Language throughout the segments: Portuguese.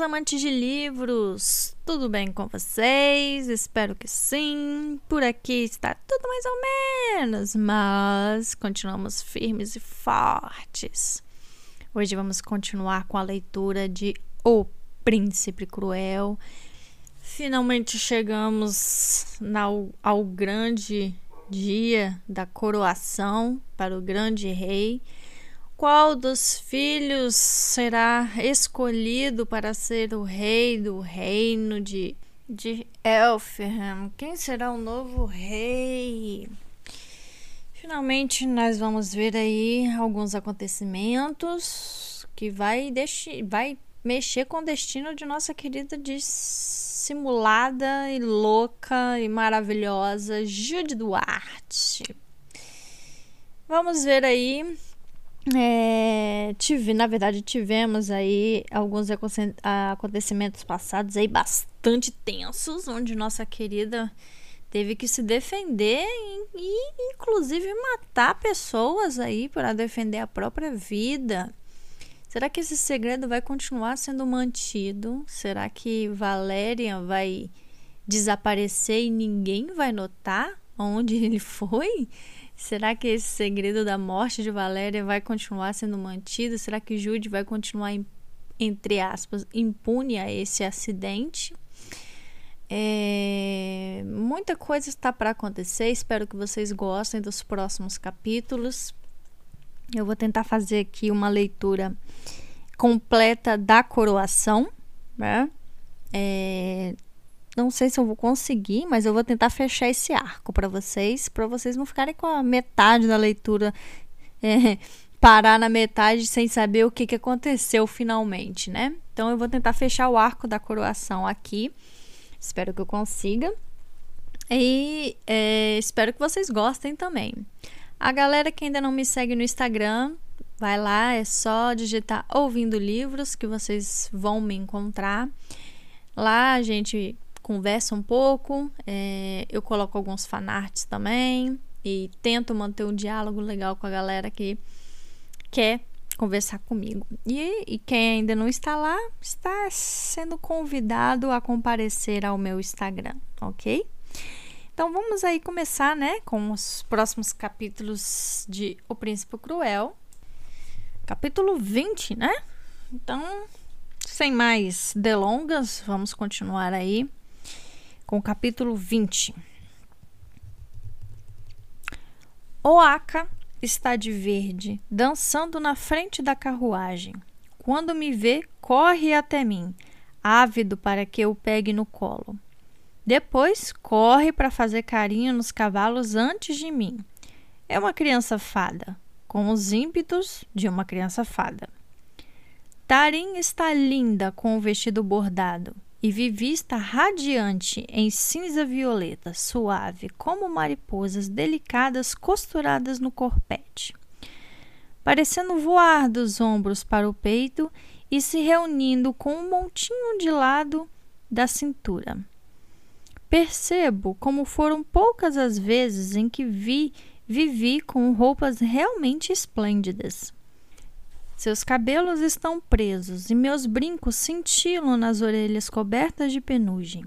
amantes de livros! Tudo bem com vocês? Espero que sim. Por aqui está tudo mais ou menos, mas continuamos firmes e fortes. Hoje vamos continuar com a leitura de O Príncipe Cruel. Finalmente chegamos ao grande dia da coroação para o grande rei. Qual dos filhos será escolhido para ser o rei do reino de, de Elfham? Quem será o novo rei? Finalmente, nós vamos ver aí alguns acontecimentos que vai, vai mexer com o destino de nossa querida dissimulada e louca e maravilhosa Jude Duarte. Vamos ver aí é, tive, na verdade, tivemos aí alguns acontecimentos passados aí bastante tensos, onde nossa querida teve que se defender e, inclusive matar pessoas aí para defender a própria vida. Será que esse segredo vai continuar sendo mantido? Será que Valéria vai desaparecer e ninguém vai notar onde ele foi? Será que esse segredo da morte de Valéria vai continuar sendo mantido? Será que Jude vai continuar, entre aspas, impune a esse acidente? É... Muita coisa está para acontecer. Espero que vocês gostem dos próximos capítulos. Eu vou tentar fazer aqui uma leitura completa da coroação, né? É, não sei se eu vou conseguir, mas eu vou tentar fechar esse arco para vocês, para vocês não ficarem com a metade da leitura, é, parar na metade sem saber o que, que aconteceu finalmente, né? Então eu vou tentar fechar o arco da coroação aqui. Espero que eu consiga. E é, espero que vocês gostem também. A galera que ainda não me segue no Instagram, vai lá, é só digitar ouvindo livros que vocês vão me encontrar. Lá a gente conversa um pouco, é, eu coloco alguns fanarts também e tento manter um diálogo legal com a galera que quer conversar comigo. E, e quem ainda não está lá, está sendo convidado a comparecer ao meu Instagram, ok? Então vamos aí começar, né, com os próximos capítulos de O Príncipe Cruel. Capítulo 20, né? Então, sem mais delongas, vamos continuar aí com o capítulo 20. Oaka está de verde, dançando na frente da carruagem. Quando me vê, corre até mim, ávido para que eu pegue no colo. Depois corre para fazer carinho nos cavalos antes de mim. É uma criança fada, com os ímpetos de uma criança fada. Tarim está linda com o vestido bordado e Vivi está radiante em cinza violeta, suave, como mariposas delicadas costuradas no corpete, parecendo voar dos ombros para o peito e se reunindo com um montinho de lado da cintura. Percebo como foram poucas as vezes em que vi vivi com roupas realmente esplêndidas. Seus cabelos estão presos e meus brincos cintilam nas orelhas cobertas de penugem.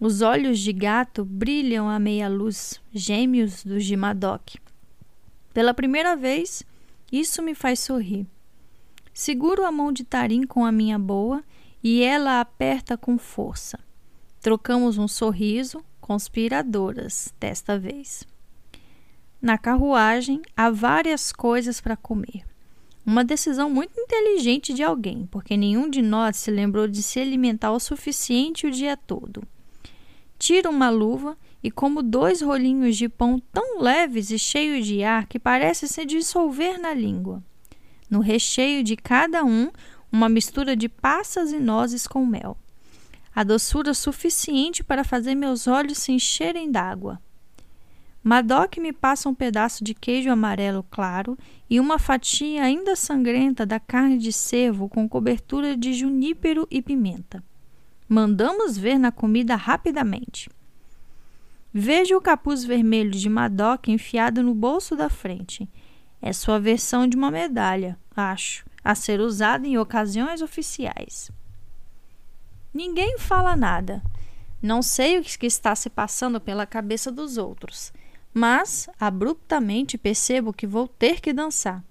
Os olhos de gato brilham à meia luz, gêmeos dos de Madoc. Pela primeira vez, isso me faz sorrir. Seguro a mão de Tarim com a minha boa e ela aperta com força. Trocamos um sorriso, conspiradoras, desta vez. Na carruagem há várias coisas para comer. Uma decisão muito inteligente de alguém, porque nenhum de nós se lembrou de se alimentar o suficiente o dia todo. Tira uma luva e como dois rolinhos de pão tão leves e cheios de ar que parece se dissolver na língua. No recheio de cada um, uma mistura de passas e nozes com mel. A doçura suficiente para fazer meus olhos se encherem d'água. Madoc me passa um pedaço de queijo amarelo claro e uma fatia ainda sangrenta da carne de cervo com cobertura de junípero e pimenta. Mandamos ver na comida rapidamente. Vejo o capuz vermelho de Madoc enfiado no bolso da frente. É sua versão de uma medalha, acho, a ser usada em ocasiões oficiais. Ninguém fala nada. Não sei o que está se passando pela cabeça dos outros, mas abruptamente percebo que vou ter que dançar.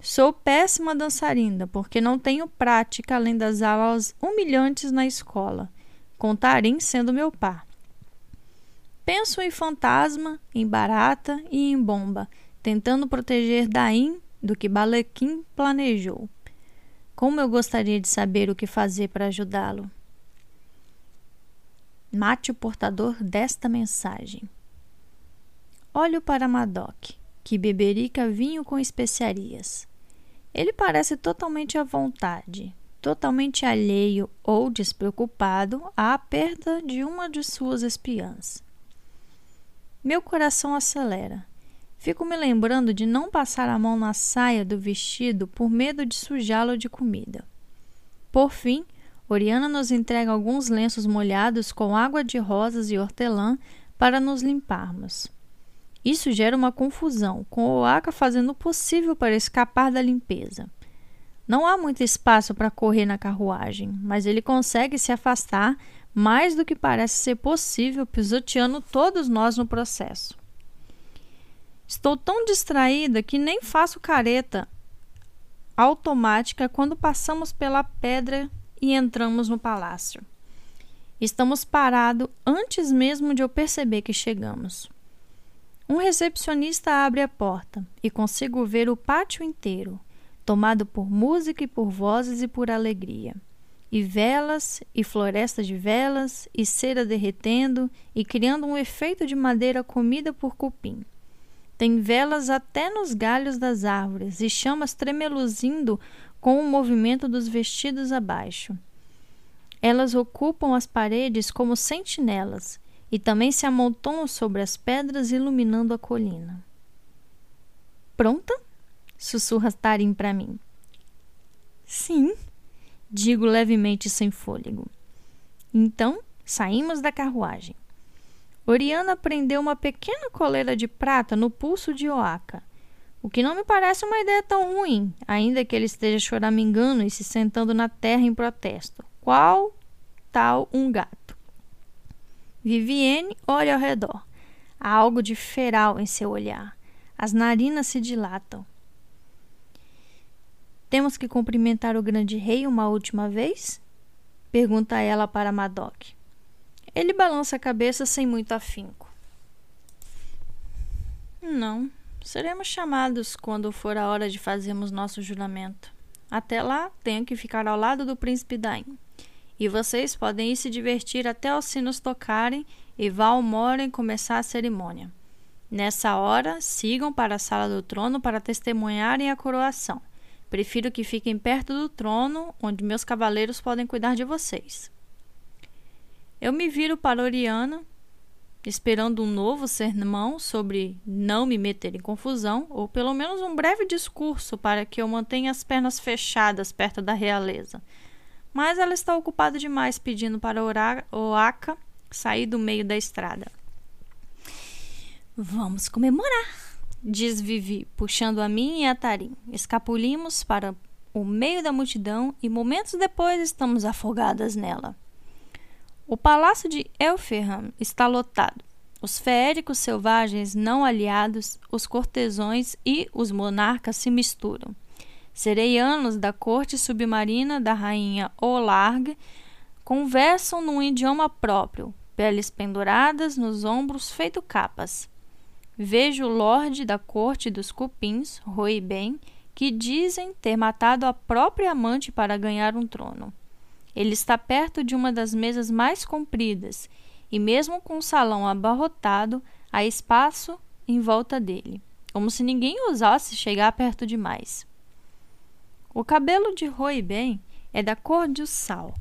Sou péssima dançarina porque não tenho prática além das aulas humilhantes na escola, com Tarim sendo meu par. Penso em fantasma, em barata e em bomba, tentando proteger Daim do que Balequim planejou. Como eu gostaria de saber o que fazer para ajudá-lo. Mate o portador desta mensagem. Olho para Madoc, que beberica vinho com especiarias. Ele parece totalmente à vontade, totalmente alheio ou despreocupado à perda de uma de suas espiãs. Meu coração acelera. Fico me lembrando de não passar a mão na saia do vestido por medo de sujá-lo de comida. Por fim, Oriana nos entrega alguns lenços molhados com água de rosas e hortelã para nos limparmos. Isso gera uma confusão, com Oaka fazendo o possível para escapar da limpeza. Não há muito espaço para correr na carruagem, mas ele consegue se afastar mais do que parece ser possível, pisoteando todos nós no processo. Estou tão distraída que nem faço careta automática quando passamos pela pedra e entramos no palácio. Estamos parados antes mesmo de eu perceber que chegamos. Um recepcionista abre a porta e consigo ver o pátio inteiro, tomado por música e por vozes e por alegria. E velas, e floresta de velas, e cera derretendo e criando um efeito de madeira comida por cupim. Tem velas até nos galhos das árvores e chamas tremeluzindo com o movimento dos vestidos abaixo. Elas ocupam as paredes como sentinelas e também se amontoam sobre as pedras, iluminando a colina. Pronta? sussurra Tarim para mim. Sim, digo levemente sem fôlego. Então, saímos da carruagem. Oriana prendeu uma pequena coleira de prata no pulso de Oaka, o que não me parece uma ideia tão ruim, ainda que ele esteja choramingando e se sentando na terra em protesto. Qual tal um gato? Vivienne olha ao redor. Há algo de feral em seu olhar. As narinas se dilatam. Temos que cumprimentar o grande rei uma última vez? Pergunta ela para Madoc. Ele balança a cabeça sem muito afinco. Não, seremos chamados quando for a hora de fazermos nosso juramento. Até lá, tenho que ficar ao lado do príncipe Daim. E vocês podem ir se divertir até os sinos tocarem e Valmorem começar a cerimônia. Nessa hora, sigam para a sala do trono para testemunharem a coroação. Prefiro que fiquem perto do trono, onde meus cavaleiros podem cuidar de vocês. Eu me viro para Oriana, esperando um novo sermão sobre não me meter em confusão, ou pelo menos um breve discurso para que eu mantenha as pernas fechadas perto da realeza. Mas ela está ocupada demais pedindo para Oaka sair do meio da estrada. Vamos comemorar, diz Vivi, puxando a mim e a Tarim. Escapulimos para o meio da multidão e momentos depois estamos afogadas nela. O palácio de Elferham está lotado. Os feéricos selvagens não aliados, os cortesões e os monarcas se misturam. Sereianos da corte submarina da rainha Olarg conversam num idioma próprio, peles penduradas nos ombros feito capas. Vejo o lorde da corte dos cupins, Roiben, que dizem ter matado a própria amante para ganhar um trono. Ele está perto de uma das mesas mais compridas, e mesmo com o salão abarrotado, há espaço em volta dele, como se ninguém ousasse chegar perto demais. O cabelo de Rui Ben é da cor de sal.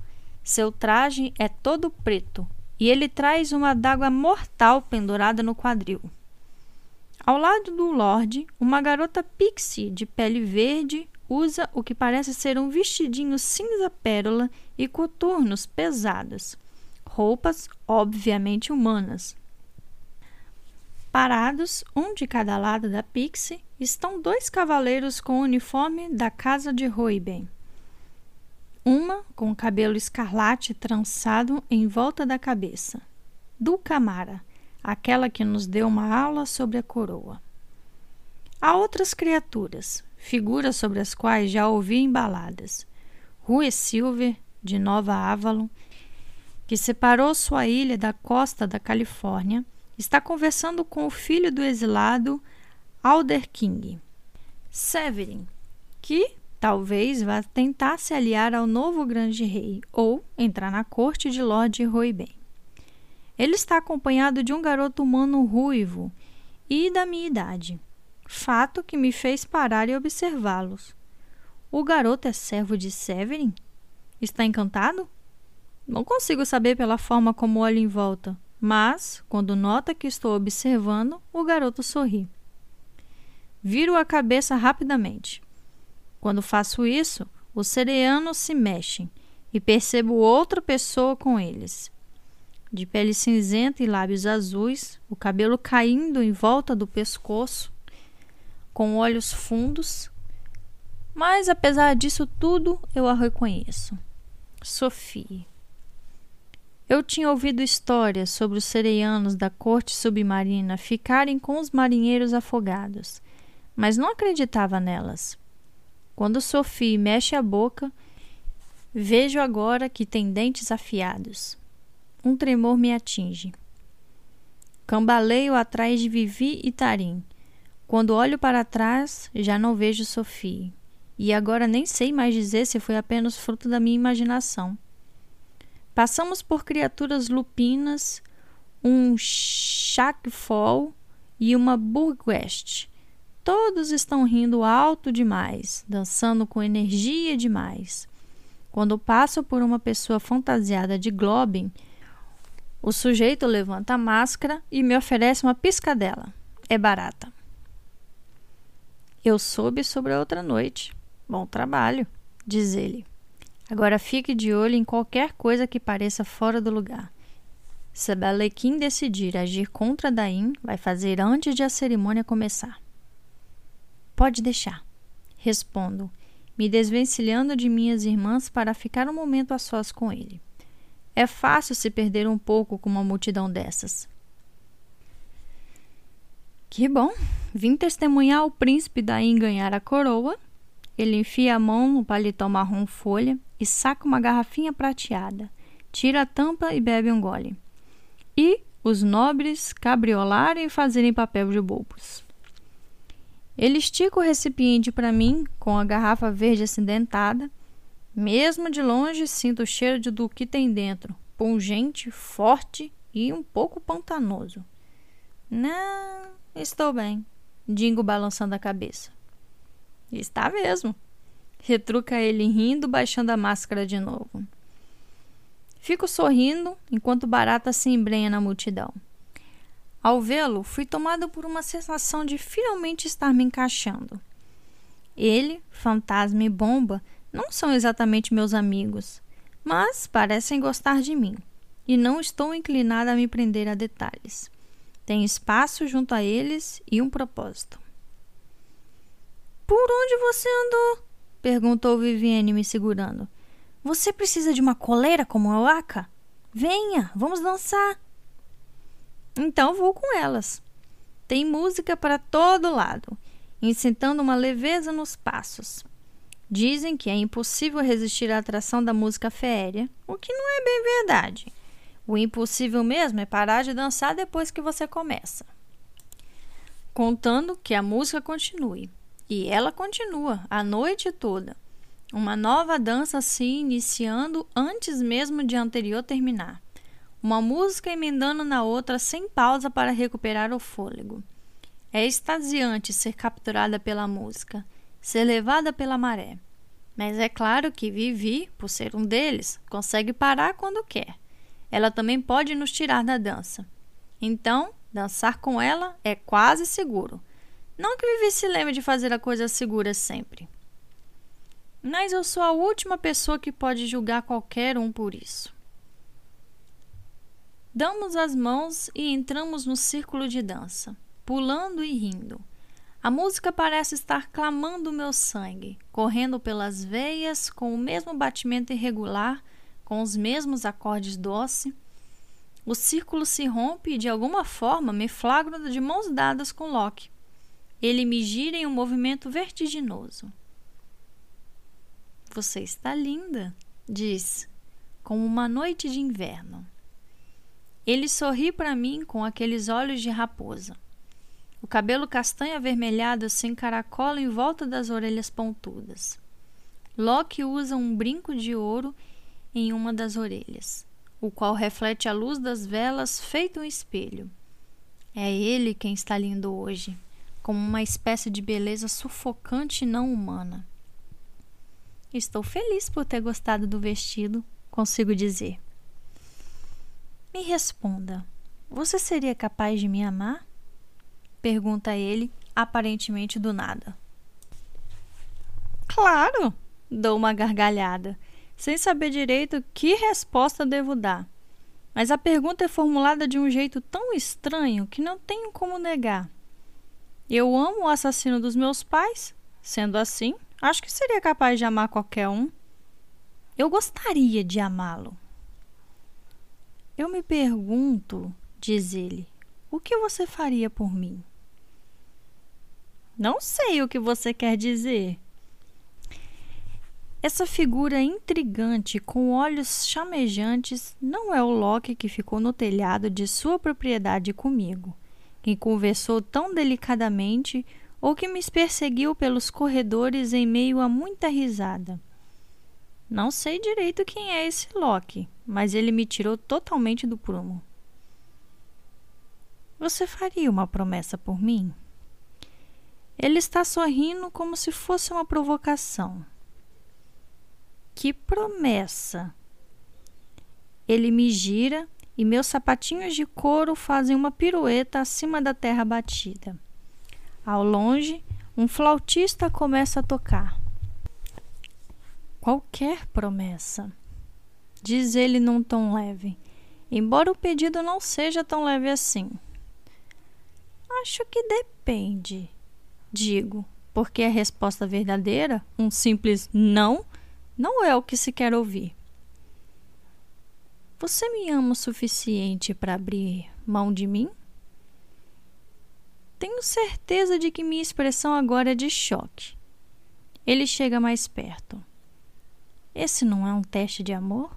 Seu traje é todo preto e ele traz uma dágua mortal pendurada no quadril. Ao lado do Lorde, uma garota pixie de pele verde usa o que parece ser um vestidinho cinza pérola e coturnos pesados. Roupas obviamente humanas. Parados, um de cada lado da Pixie, estão dois cavaleiros com o uniforme da casa de Roiben. uma com cabelo escarlate trançado em volta da cabeça. Dulcamara, aquela que nos deu uma aula sobre a coroa. Há outras criaturas, figuras sobre as quais já ouvi embaladas. Rue Silver, de Nova Avalon, que separou sua ilha da costa da Califórnia, está conversando com o filho do exilado Alder King, Severin, que talvez vá tentar se aliar ao novo grande rei ou entrar na corte de Lord Royben. Ele está acompanhado de um garoto humano ruivo e da minha idade, fato que me fez parar e observá-los. O garoto é servo de Severin? Está encantado? Não consigo saber pela forma como olha em volta, mas, quando nota que estou observando, o garoto sorri. Viro a cabeça rapidamente. Quando faço isso, os sereanos se mexem e percebo outra pessoa com eles. De pele cinzenta e lábios azuis, o cabelo caindo em volta do pescoço, com olhos fundos. Mas apesar disso tudo, eu a reconheço. Sophie. Eu tinha ouvido histórias sobre os sereianos da corte submarina ficarem com os marinheiros afogados, mas não acreditava nelas. Quando Sophie mexe a boca, vejo agora que tem dentes afiados. Um tremor me atinge. Cambaleio atrás de Vivi e Tarim. Quando olho para trás, já não vejo Sophie. E agora nem sei mais dizer se foi apenas fruto da minha imaginação. Passamos por criaturas lupinas, um Shackfall e uma Burgwest. Todos estão rindo alto demais, dançando com energia demais. Quando passo por uma pessoa fantasiada de Globin, o sujeito levanta a máscara e me oferece uma piscadela. É barata. Eu soube sobre a outra noite. Bom trabalho, diz ele. Agora fique de olho em qualquer coisa que pareça fora do lugar. Se Balequim decidir agir contra Daim, vai fazer antes de a cerimônia começar. Pode deixar, respondo, me desvencilhando de minhas irmãs para ficar um momento a sós com ele. É fácil se perder um pouco com uma multidão dessas. Que bom! Vim testemunhar o príncipe Daim ganhar a coroa. Ele enfia a mão no paletó marrom folha e saca uma garrafinha prateada, tira a tampa e bebe um gole. E os nobres cabriolarem e fazerem papel de bobos. Ele estica o recipiente para mim com a garrafa verde acidentada. Mesmo de longe, sinto o cheiro de do que tem dentro, pungente, forte e um pouco pantanoso. Não, estou bem, digo balançando a cabeça. Está mesmo, Retruca ele rindo, baixando a máscara de novo. Fico sorrindo enquanto Barata se embrenha na multidão. Ao vê-lo, fui tomado por uma sensação de finalmente estar me encaixando. Ele, Fantasma e Bomba não são exatamente meus amigos, mas parecem gostar de mim, e não estou inclinada a me prender a detalhes. Tenho espaço junto a eles e um propósito. Por onde você andou? Perguntou Viviane, me segurando. Você precisa de uma coleira como a Aka? Venha, vamos dançar. Então vou com elas. Tem música para todo lado, incitando uma leveza nos passos. Dizem que é impossível resistir à atração da música féria, o que não é bem verdade. O impossível mesmo é parar de dançar depois que você começa. Contando que a música continue. E ela continua a noite toda. Uma nova dança se iniciando antes mesmo de a anterior terminar. Uma música emendando na outra sem pausa para recuperar o fôlego. É extasiante ser capturada pela música, ser levada pela maré. Mas é claro que Vivi, por ser um deles, consegue parar quando quer. Ela também pode nos tirar da dança. Então, dançar com ela é quase seguro não que Vivi se lembre de fazer a coisa segura sempre. Mas eu sou a última pessoa que pode julgar qualquer um por isso. Damos as mãos e entramos no círculo de dança, pulando e rindo. A música parece estar clamando o meu sangue, correndo pelas veias com o mesmo batimento irregular, com os mesmos acordes doce. O círculo se rompe e de alguma forma me flagro de mãos dadas com Loki. Ele me gira em um movimento vertiginoso. Você está linda, diz, como uma noite de inverno. Ele sorri para mim com aqueles olhos de raposa. O cabelo castanho avermelhado se encaracola em volta das orelhas pontudas. Loki usa um brinco de ouro em uma das orelhas, o qual reflete a luz das velas feito um espelho. É ele quem está lindo hoje, como uma espécie de beleza sufocante e não humana. Estou feliz por ter gostado do vestido, consigo dizer. Me responda, você seria capaz de me amar? Pergunta ele, aparentemente do nada. Claro! Dou uma gargalhada, sem saber direito que resposta devo dar. Mas a pergunta é formulada de um jeito tão estranho que não tenho como negar. Eu amo o assassino dos meus pais, sendo assim, acho que seria capaz de amar qualquer um. Eu gostaria de amá-lo. Eu me pergunto, diz ele, o que você faria por mim? Não sei o que você quer dizer. Essa figura intrigante com olhos chamejantes não é o Loki que ficou no telhado de sua propriedade comigo, que conversou tão delicadamente ou que me perseguiu pelos corredores em meio a muita risada. Não sei direito quem é esse Loki, mas ele me tirou totalmente do prumo. Você faria uma promessa por mim? Ele está sorrindo como se fosse uma provocação. Que promessa! Ele me gira e meus sapatinhos de couro fazem uma pirueta acima da terra batida. Ao longe, um flautista começa a tocar. Qualquer promessa, diz ele num tom leve, embora o pedido não seja tão leve assim. Acho que depende, Digo, porque a resposta verdadeira, um simples não, não é o que se quer ouvir. Você me ama o suficiente para abrir mão de mim? Tenho certeza de que minha expressão agora é de choque. Ele chega mais perto. Esse não é um teste de amor?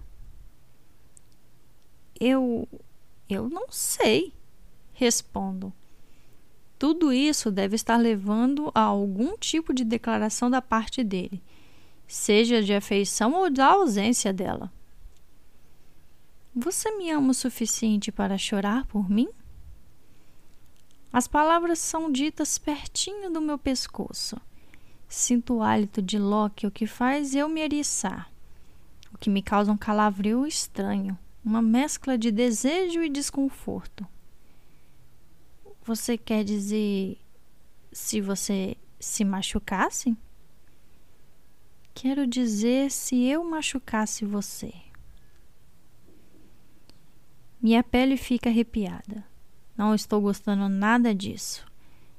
Eu. Eu não sei, respondo. Tudo isso deve estar levando a algum tipo de declaração da parte dele, seja de afeição ou da ausência dela. Você me ama o suficiente para chorar por mim? As palavras são ditas pertinho do meu pescoço. Sinto o hálito de Loki, o que faz eu me eriçar, o que me causa um calafrio estranho, uma mescla de desejo e desconforto. Você quer dizer se você se machucasse? Quero dizer se eu machucasse você. Minha pele fica arrepiada. Não estou gostando nada disso,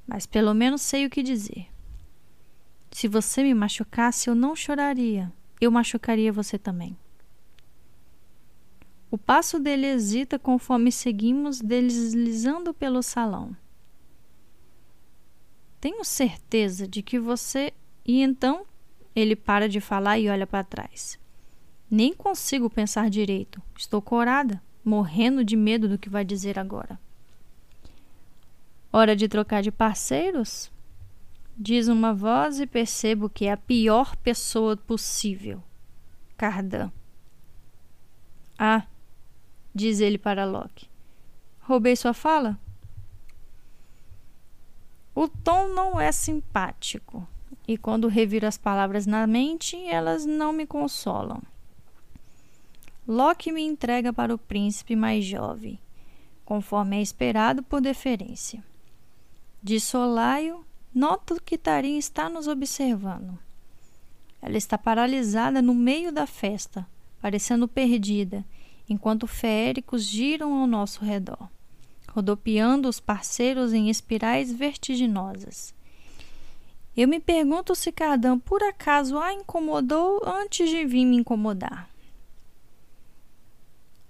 mas pelo menos sei o que dizer. Se você me machucasse, eu não choraria. Eu machucaria você também. O passo dele hesita conforme seguimos deslizando pelo salão. Tenho certeza de que você. E então ele para de falar e olha para trás. Nem consigo pensar direito. Estou corada, morrendo de medo do que vai dizer agora. Hora de trocar de parceiros? Diz uma voz e percebo que é a pior pessoa possível. Cardan. Ah, diz ele para Loki. Roubei sua fala? O tom não é simpático, e quando reviro as palavras na mente, elas não me consolam. Loki me entrega para o príncipe mais jovem, conforme é esperado por deferência. De solaio, noto que Tarim está nos observando. Ela está paralisada no meio da festa, parecendo perdida, enquanto feéricos giram ao nosso redor, rodopiando os parceiros em espirais vertiginosas. Eu me pergunto se Cardan por acaso a incomodou antes de vir me incomodar.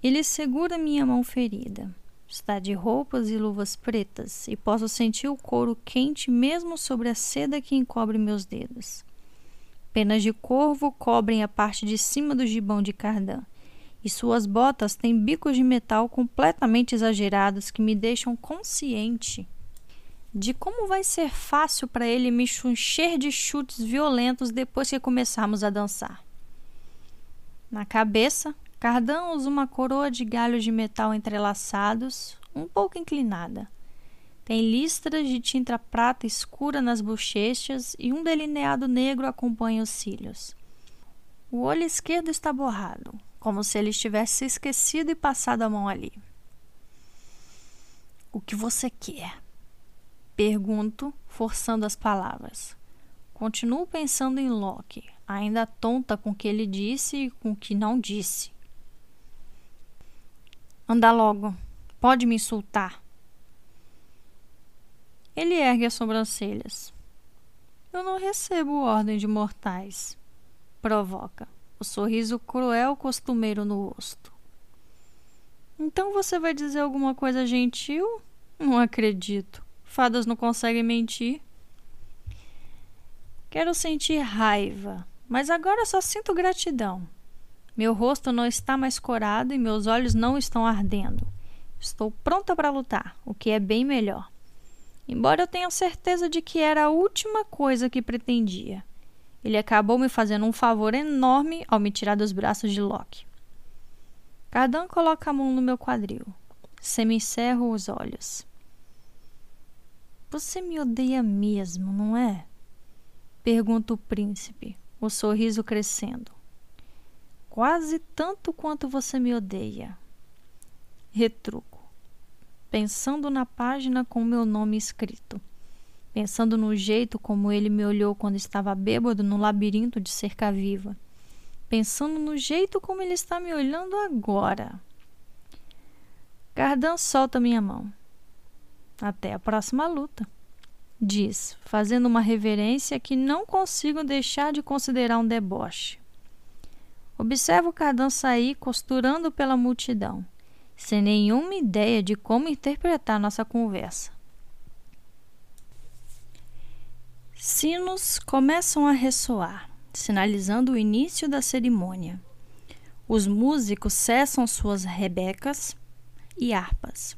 Ele segura minha mão ferida. Está de roupas e luvas pretas e posso sentir o couro quente mesmo sobre a seda que encobre meus dedos. Penas de corvo cobrem a parte de cima do gibão de Cardan e suas botas têm bicos de metal completamente exagerados que me deixam consciente de como vai ser fácil para ele me encher de chutes violentos depois que começarmos a dançar. Na cabeça, Cardan usa uma coroa de galhos de metal entrelaçados, um pouco inclinada. Tem listras de tinta prata escura nas bochechas e um delineado negro acompanha os cílios. O olho esquerdo está borrado, como se ele estivesse esquecido e passado a mão ali. O que você quer? Pergunto, forçando as palavras. Continuo pensando em Loki, ainda tonta com o que ele disse e com o que não disse. Anda logo. Pode me insultar. Ele ergue as sobrancelhas. Eu não recebo ordem de mortais. Provoca, o sorriso cruel costumeiro no rosto. Então você vai dizer alguma coisa gentil? Não acredito. Fadas não conseguem mentir. Quero sentir raiva, mas agora só sinto gratidão. Meu rosto não está mais corado e meus olhos não estão ardendo. Estou pronta para lutar, o que é bem melhor. Embora eu tenha certeza de que era a última coisa que pretendia. Ele acabou me fazendo um favor enorme ao me tirar dos braços de Loki. Cardan coloca a mão no meu quadril. Semicerro os olhos. Você me odeia mesmo, não é? Pergunta o príncipe, o sorriso crescendo. Quase tanto quanto você me odeia. Retruco, pensando na página com meu nome escrito, pensando no jeito como ele me olhou quando estava bêbado no labirinto de cerca viva, pensando no jeito como ele está me olhando agora. Cardan solta minha mão. Até a próxima luta. Diz, fazendo uma reverência que não consigo deixar de considerar um deboche. Observo Cardan sair costurando pela multidão, sem nenhuma ideia de como interpretar nossa conversa. Sinos começam a ressoar, sinalizando o início da cerimônia. Os músicos cessam suas rebecas e harpas.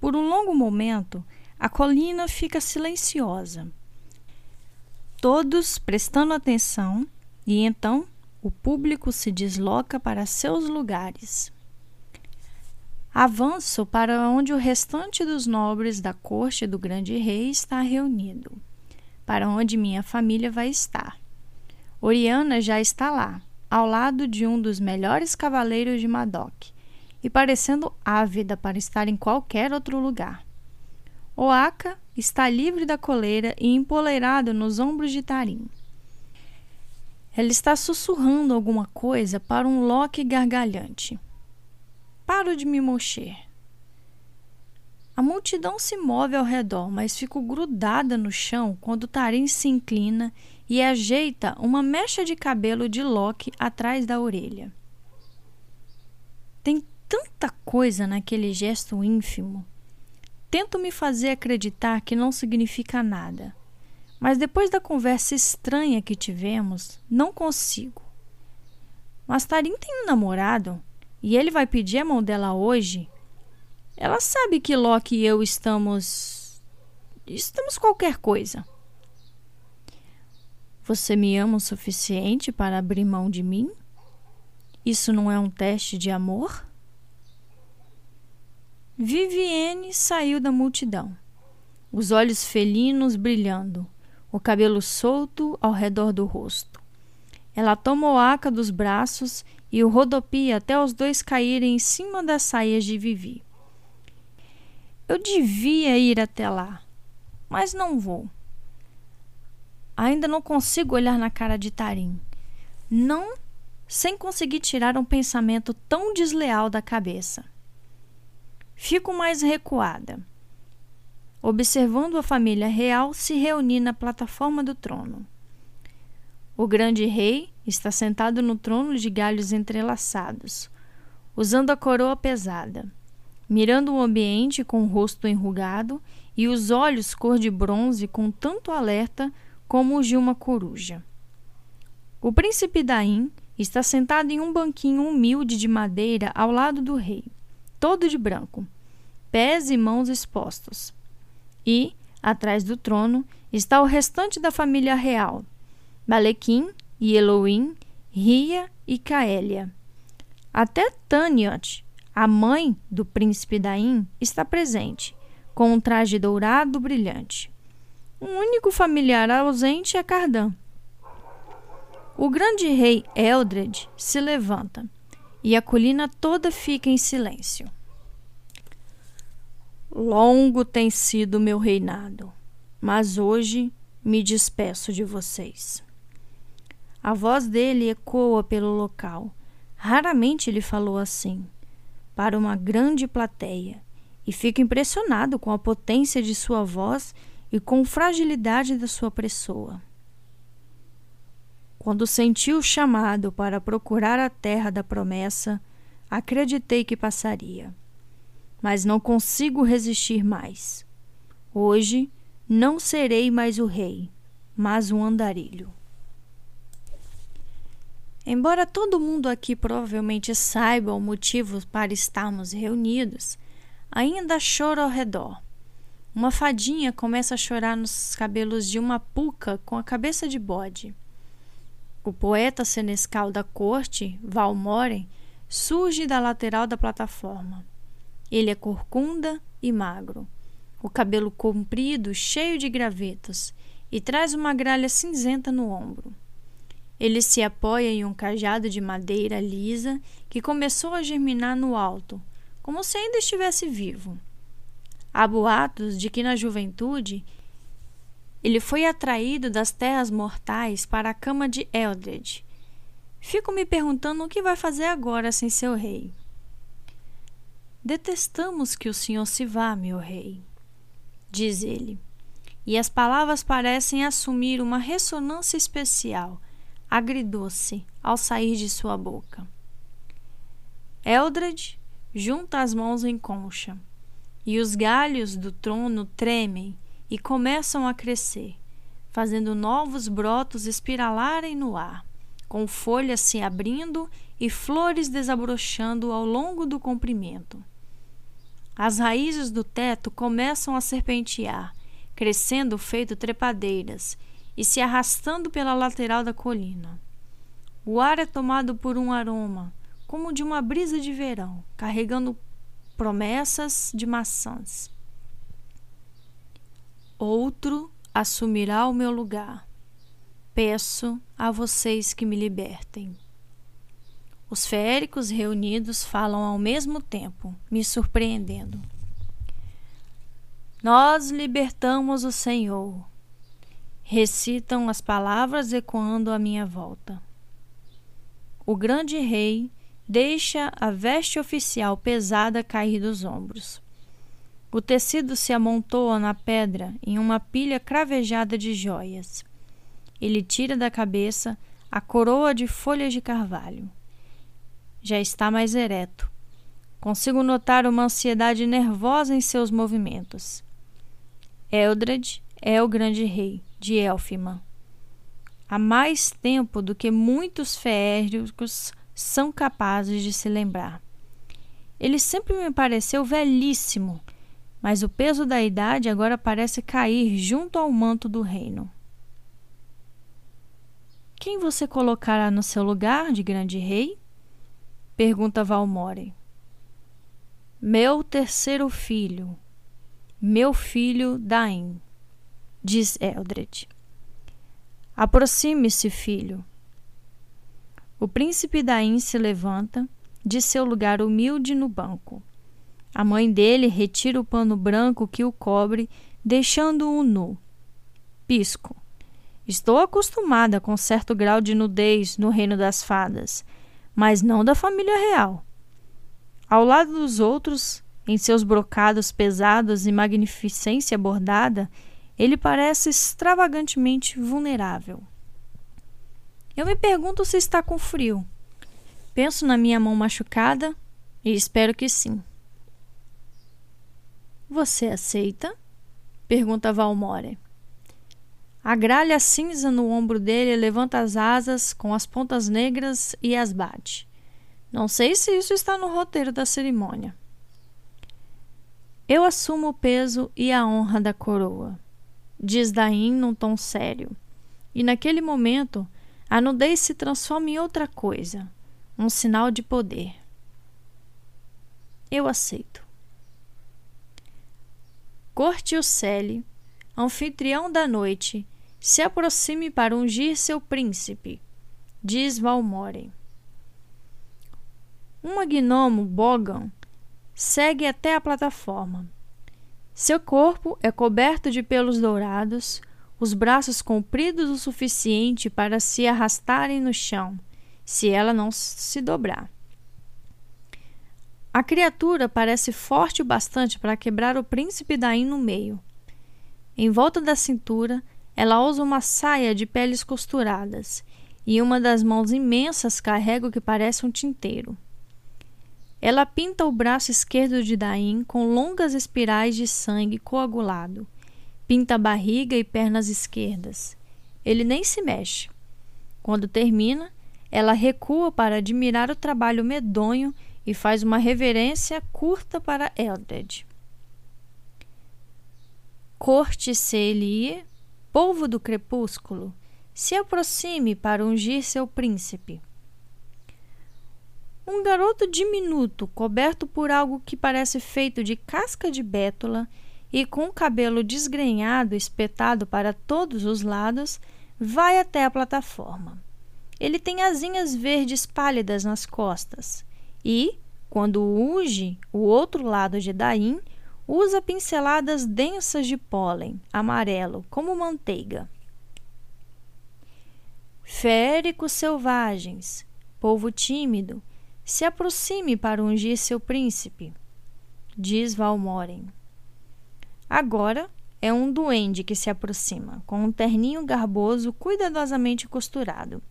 Por um longo momento, a colina fica silenciosa. Todos prestando atenção, e então o público se desloca para seus lugares. Avanço para onde o restante dos nobres da corte do grande rei está reunido, para onde minha família vai estar. Oriana já está lá, ao lado de um dos melhores cavaleiros de Madoc, e parecendo ávida para estar em qualquer outro lugar. Oaka está livre da coleira e empoleirado nos ombros de Tarim. Ela está sussurrando alguma coisa para um Loki gargalhante. Paro de me mexer. A multidão se move ao redor, mas fico grudada no chão quando Tarim se inclina e ajeita uma mecha de cabelo de Loki atrás da orelha. Tem tanta coisa naquele gesto ínfimo. Tento me fazer acreditar que não significa nada, mas depois da conversa estranha que tivemos, não consigo. Mas Tarim tem um namorado e ele vai pedir a mão dela hoje. Ela sabe que Loki e eu estamos. estamos qualquer coisa. Você me ama o suficiente para abrir mão de mim? Isso não é um teste de amor? Vivienne saiu da multidão, os olhos felinos brilhando, o cabelo solto ao redor do rosto. Ela toma o Aca dos braços e o rodopia até os dois caírem em cima das saias de Vivi. Eu devia ir até lá, mas não vou. Ainda não consigo olhar na cara de Tarim. Não sem conseguir tirar um pensamento tão desleal da cabeça. Fico mais recuada. Observando a família real se reunir na plataforma do trono. O grande rei está sentado no trono de galhos entrelaçados, usando a coroa pesada, mirando o ambiente com o rosto enrugado e os olhos cor de bronze com tanto alerta como os de uma coruja. O príncipe Daim está sentado em um banquinho humilde de madeira ao lado do rei, todo de branco, pés e mãos expostos. E, atrás do trono, está o restante da família real: Balequim e Elohim, Ria e Caélia. Até Taniot, a mãe do príncipe Daim, está presente, com um traje dourado brilhante. O único familiar ausente é Cardan. O grande rei Eldred se levanta e a colina toda fica em silêncio. Longo tem sido meu reinado, mas hoje me despeço de vocês. A voz dele ecoa pelo local. Raramente ele falou assim, para uma grande plateia, e fico impressionado com a potência de sua voz e com a fragilidade da sua pessoa. Quando senti o chamado para procurar a terra da promessa, acreditei que passaria mas não consigo resistir mais. Hoje não serei mais o rei, mas um andarilho. Embora todo mundo aqui provavelmente saiba o motivo para estarmos reunidos, ainda choro ao redor. Uma fadinha começa a chorar nos cabelos de uma puca com a cabeça de bode. O poeta senescal da corte, Valmoren, surge da lateral da plataforma. Ele é corcunda e magro, o cabelo comprido, cheio de gravetos, e traz uma gralha cinzenta no ombro. Ele se apoia em um cajado de madeira lisa que começou a germinar no alto, como se ainda estivesse vivo. Há boatos de que na juventude ele foi atraído das terras mortais para a cama de Eldred. Fico me perguntando o que vai fazer agora sem seu rei. Detestamos que o senhor se vá, meu rei, diz ele, e as palavras parecem assumir uma ressonância especial, agridoce, ao sair de sua boca. Eldred junta as mãos em concha, e os galhos do trono tremem e começam a crescer, fazendo novos brotos espiralarem no ar, com folhas se abrindo e flores desabrochando ao longo do comprimento. As raízes do teto começam a serpentear, crescendo feito trepadeiras e se arrastando pela lateral da colina. O ar é tomado por um aroma, como de uma brisa de verão, carregando promessas de maçãs. Outro assumirá o meu lugar. Peço a vocês que me libertem. Os feéricos reunidos falam ao mesmo tempo, me surpreendendo. Nós libertamos o Senhor. Recitam as palavras ecoando à minha volta. O grande rei deixa a veste oficial pesada cair dos ombros. O tecido se amontoa na pedra em uma pilha cravejada de joias. Ele tira da cabeça a coroa de folhas de carvalho já está mais ereto. Consigo notar uma ansiedade nervosa em seus movimentos. Eldred é o grande rei de Elfima. Há mais tempo do que muitos feéricos são capazes de se lembrar. Ele sempre me pareceu velhíssimo, mas o peso da idade agora parece cair junto ao manto do reino. Quem você colocará no seu lugar de grande rei? Pergunta Valmore. Meu terceiro filho, meu filho Dain, diz Eldred. Aproxime-se, filho. O príncipe Dain se levanta de seu lugar humilde no banco. A mãe dele retira o pano branco que o cobre, deixando-o nu. Pisco. Estou acostumada com certo grau de nudez no reino das fadas mas não da família real. Ao lado dos outros, Em seus brocados pesados e magnificência bordada, ele parece extravagantemente vulnerável. Eu me pergunto se está com frio. Penso na minha mão machucada e espero que sim. Você aceita? pergunta Valmore. A gralha cinza no ombro dele levanta as asas com as pontas negras e as bate. Não sei se isso está no roteiro da cerimônia. Eu assumo o peso e a honra da coroa, diz Daim num tom sério. E naquele momento, a nudez se transforma em outra coisa, um sinal de poder. Eu aceito. Cortiocele, anfitrião da noite, se aproxime para ungir seu príncipe, diz Valmore. Um gnomo Bogan segue até a plataforma. Seu corpo é coberto de pelos dourados, os braços compridos o suficiente para se arrastarem no chão, se ela não se dobrar. A criatura parece forte o bastante para quebrar o príncipe Daim no meio. Em volta da cintura, ela usa uma saia de peles costuradas e uma das mãos imensas carrega o que parece um tinteiro. Ela pinta o braço esquerdo de Daim com longas espirais de sangue coagulado. Pinta a barriga e pernas esquerdas. Ele nem se mexe. Quando termina, ela recua para admirar o trabalho medonho e faz uma reverência curta para Eldred. Corte Celie, polvo do crepúsculo, se aproxime para ungir seu príncipe. Um garoto diminuto, coberto por algo que parece feito de casca de bétula e com o cabelo desgrenhado espetado para todos os lados, vai até a plataforma. Ele tem asinhas verdes pálidas nas costas e, quando unge o outro lado de Daim, usa pinceladas densas de pólen amarelo, como manteiga. Féricos selvagens, povo tímido, se aproxime para ungir seu príncipe, diz Valmoren. Agora é um duende que se aproxima, com um terninho garboso cuidadosamente costurado.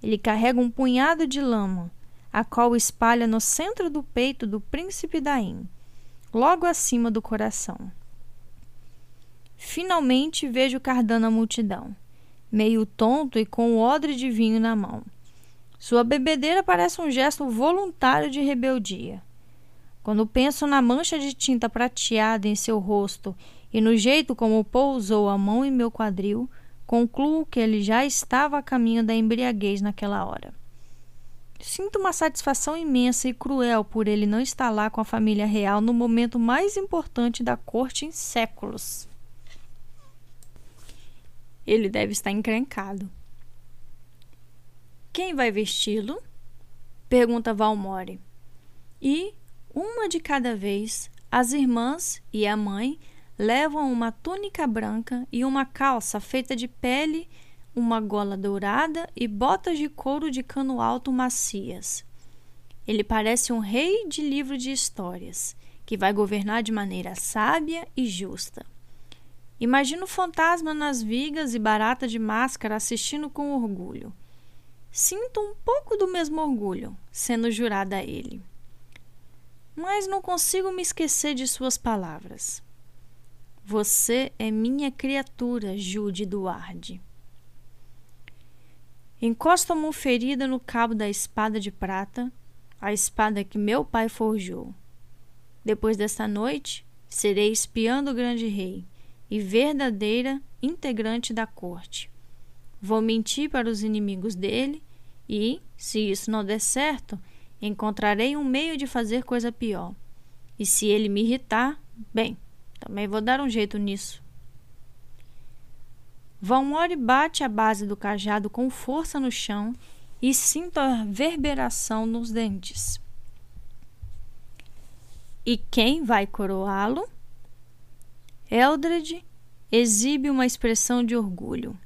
Ele carrega um punhado de lama, a qual espalha no centro do peito do príncipe Daim, logo acima do coração. Finalmente vejo Cardano a multidão, meio tonto e com o odre de vinho na mão. Sua bebedeira parece um gesto voluntário de rebeldia. Quando penso na mancha de tinta prateada em seu rosto e no jeito como pousou a mão em meu quadril, concluo que ele já estava a caminho da embriaguez naquela hora. Sinto uma satisfação imensa e cruel por ele não estar lá com a família real no momento mais importante da corte em séculos. Ele deve estar encrencado. Quem vai vesti-lo? Pergunta Valmore. E, uma de cada vez, as irmãs e a mãe levam uma túnica branca e uma calça feita de pele, uma gola dourada e botas de couro de cano alto macias. Ele parece um rei de livro de histórias, que vai governar de maneira sábia e justa. Imagina o fantasma nas vigas e barata de máscara assistindo com orgulho. Sinto um pouco do mesmo orgulho sendo jurada a ele. Mas não consigo me esquecer de suas palavras. Você é minha criatura, Jude Duarde. Encosto a mão ferida no cabo da espada de prata, a espada que meu pai forjou. Depois desta noite, serei espiã do grande rei e verdadeira integrante da corte. Vou mentir para os inimigos dele e, se isso não der certo, encontrarei um meio de fazer coisa pior. E se ele me irritar, bem, também vou dar um jeito nisso. Valmore bate a base do cajado com força no chão e sinto a reverberação nos dentes. E quem vai coroá-lo? Eldred exibe uma expressão de orgulho.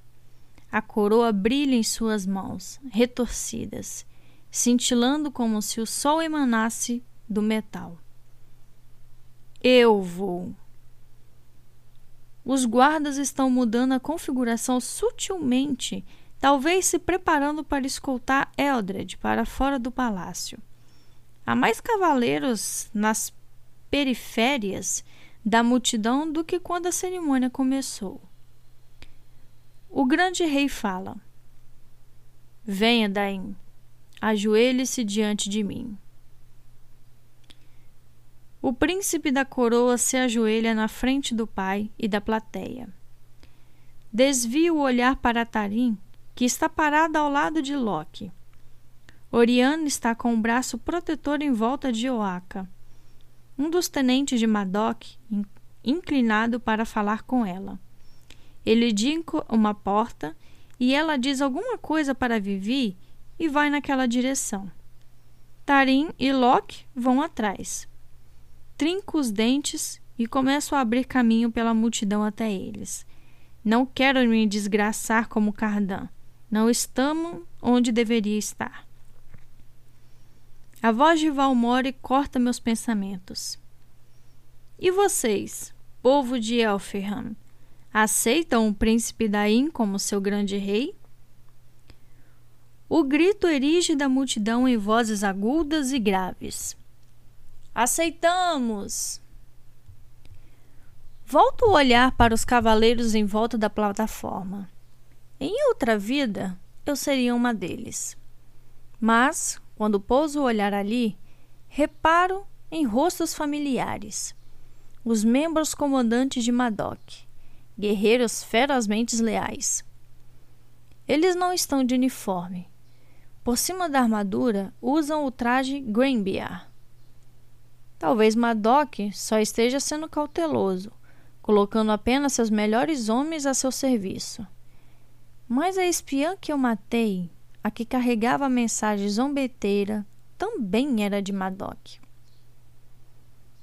A coroa brilha em suas mãos, retorcidas, cintilando como se o sol emanasse do metal. Eu vou. Os guardas estão mudando a configuração sutilmente, talvez se preparando para escoltar Eldred para fora do palácio. Há mais cavaleiros nas periférias da multidão do que quando a cerimônia começou. O grande rei fala: Venha, Daim, ajoelhe-se diante de mim. O príncipe da coroa se ajoelha na frente do pai e da plateia. Desvia o olhar para Tarim, que está parada ao lado de Loki. Oriana está com o braço protetor em volta de Oaka. Um dos tenentes de Madoc, inclinado para falar com ela. Ele dinca uma porta e ela diz alguma coisa para Vivi e vai naquela direção. Tarim e Loki vão atrás trinco os dentes e começo a abrir caminho pela multidão até eles. Não quero me desgraçar como Cardan. Não estamos onde deveria estar. A voz de Valmore corta meus pensamentos. E vocês, povo de Elfham, aceitam o príncipe Daim como seu grande rei? O grito erige da multidão em vozes agudas e graves. Aceitamos! Volto o olhar para os cavaleiros em volta da plataforma. Em outra vida, eu seria uma deles. Mas, quando pouso o olhar ali, reparo em rostos familiares. Os membros comandantes de Madoc, guerreiros ferozmente leais. Eles não estão de uniforme. Por cima da armadura, usam o traje Greenbeard, Talvez Madoc só esteja sendo cauteloso, colocando apenas seus melhores homens a seu serviço. Mas a espiã que eu matei, a que carregava a mensagem zombeteira, também era de Madoc.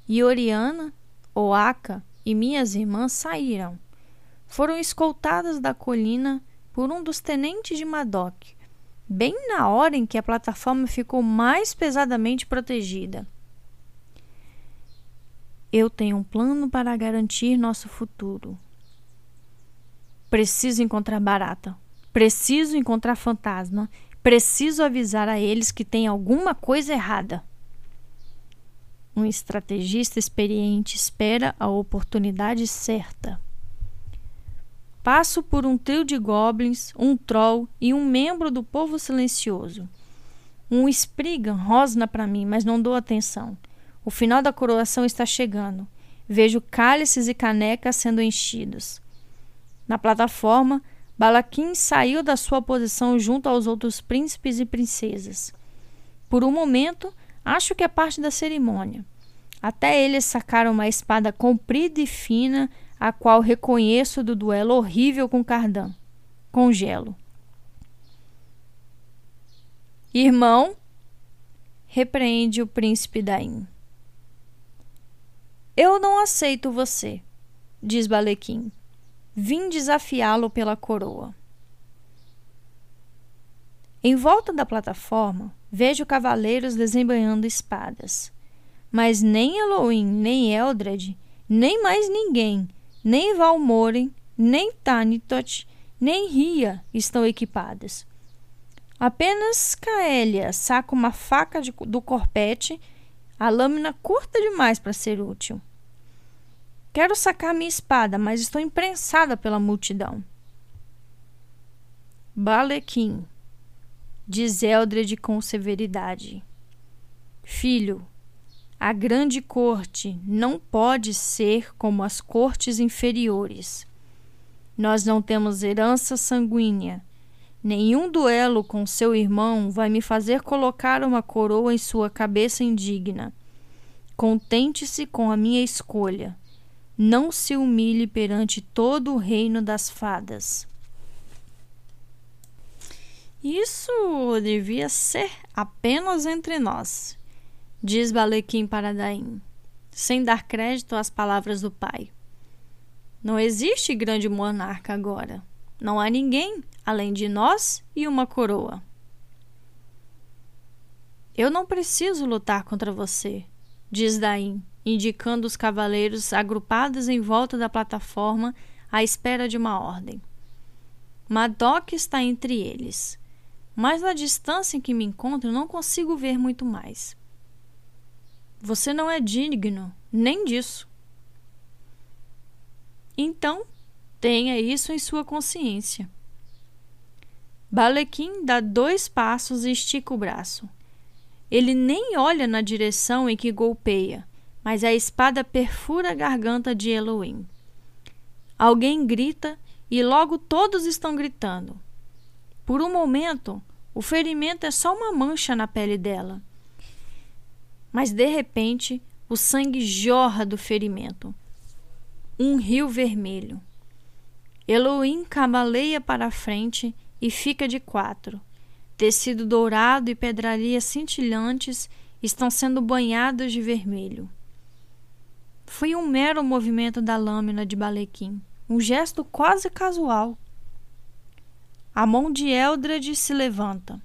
E Oriana, Oaka e minhas irmãs saíram. Foram escoltadas da colina por um dos tenentes de Madoc, bem na hora em que a plataforma ficou mais pesadamente protegida. Eu tenho um plano para garantir nosso futuro. Preciso encontrar Barata. Preciso encontrar Fantasma. Preciso avisar a eles que tem alguma coisa errada. Um estrategista experiente espera a oportunidade certa. Passo por um trio de goblins, um troll e um membro do povo silencioso. Um Spriggan rosna para mim, mas não dou atenção. O final da coroação está chegando. Vejo cálices e canecas sendo enchidos. Na plataforma, Balaquim saiu da sua posição junto aos outros príncipes e princesas. Por um momento, acho que é parte da cerimônia. Até eles sacaram uma espada comprida e fina, a qual reconheço do duelo horrível com Cardan. Congelo. Irmão, repreende o príncipe Daim. Eu não aceito você, diz Balequim. Vim desafiá-lo pela coroa. Em volta da plataforma, vejo cavaleiros desembanhando espadas. Mas nem Elohim, nem Eldred, nem mais ninguém, nem Valmoren, nem Tanitot, nem Ria estão equipadas. Apenas Caélia saca uma faca de, do corpete a lâmina curta demais para ser útil. Quero sacar minha espada, mas estou imprensada pela multidão. Balequim, diz Eldred com severidade. Filho, a grande corte não pode ser como as cortes inferiores. Nós não temos herança sanguínea. Nenhum duelo com seu irmão vai me fazer colocar uma coroa em sua cabeça indigna. Contente-se com a minha escolha. Não se humilhe perante todo o reino das fadas. Isso devia ser apenas entre nós, diz Balequim para Daim, sem dar crédito às palavras do pai. Não existe grande monarca agora. Não há ninguém além de nós e uma coroa. Eu não preciso lutar contra você, diz Daim, indicando os cavaleiros agrupados em volta da plataforma à espera de uma ordem. Madoc está entre eles, mas na distância em que me encontro não consigo ver muito mais. Você não é digno nem disso. Então, tenha isso em sua consciência. Balequim dá dois passos e estica o braço. Ele nem olha na direção em que golpeia, mas a espada perfura a garganta de Elohim. Alguém grita e logo todos estão gritando. Por um momento, o ferimento é só uma mancha na pele dela. Mas de repente, o sangue jorra do ferimento. Um rio vermelho. Elohim cambaleia para a frente e fica de quatro. Tecido dourado e pedrarias cintilantes estão sendo banhados de vermelho. Foi um mero movimento da lâmina de Balequim um gesto quase casual. A mão de Eldred se levanta.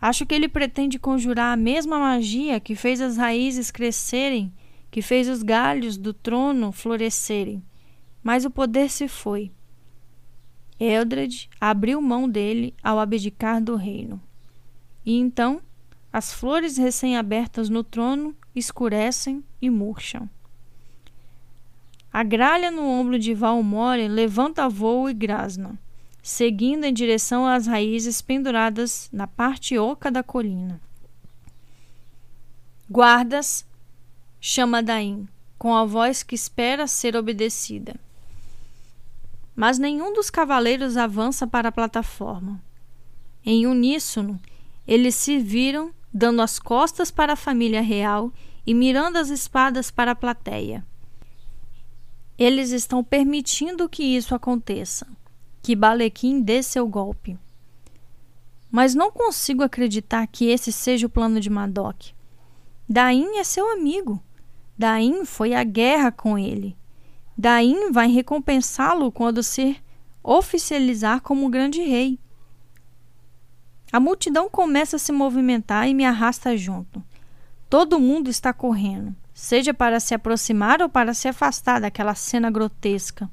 Acho que ele pretende conjurar a mesma magia que fez as raízes crescerem, que fez os galhos do trono florescerem. Mas o poder se foi. Eldred abriu mão dele ao abdicar do reino. E então as flores recém-abertas no trono escurecem e murcham. A gralha no ombro de Valmore levanta voo e grasna, seguindo em direção às raízes penduradas na parte oca da colina. Guardas, chama Daim, com a voz que espera ser obedecida. Mas nenhum dos cavaleiros avança para a plataforma. Em uníssono, eles se viram, dando as costas para a família real e mirando as espadas para a plateia. Eles estão permitindo que isso aconteça, que Balequim dê seu golpe. Mas não consigo acreditar que esse seja o plano de Madoc. Daim é seu amigo. Daim foi à guerra com ele. Daim vai recompensá-lo quando se oficializar como grande rei. A multidão começa a se movimentar e me arrasta junto. Todo mundo está correndo seja para se aproximar ou para se afastar daquela cena grotesca.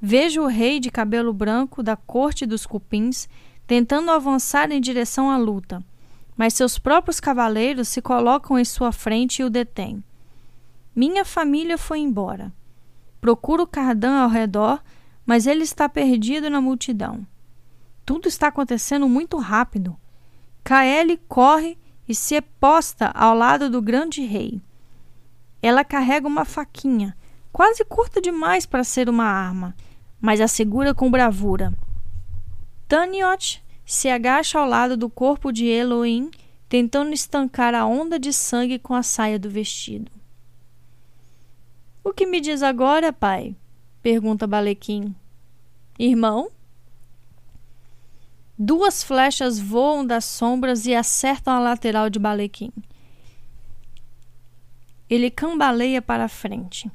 Vejo o rei de cabelo branco da corte dos cupins tentando avançar em direção à luta, mas seus próprios cavaleiros se colocam em sua frente e o detêm. Minha família foi embora. Procuro Cardan ao redor, mas ele está perdido na multidão. Tudo está acontecendo muito rápido. Kaeli corre e se posta ao lado do grande rei. Ela carrega uma faquinha, quase curta demais para ser uma arma, mas a segura com bravura. Taniot se agacha ao lado do corpo de Elohim, tentando estancar a onda de sangue com a saia do vestido. O que me diz agora, pai? pergunta Balequim. Irmão? Duas flechas voam das sombras e acertam a lateral de Balequim. Ele cambaleia para frente.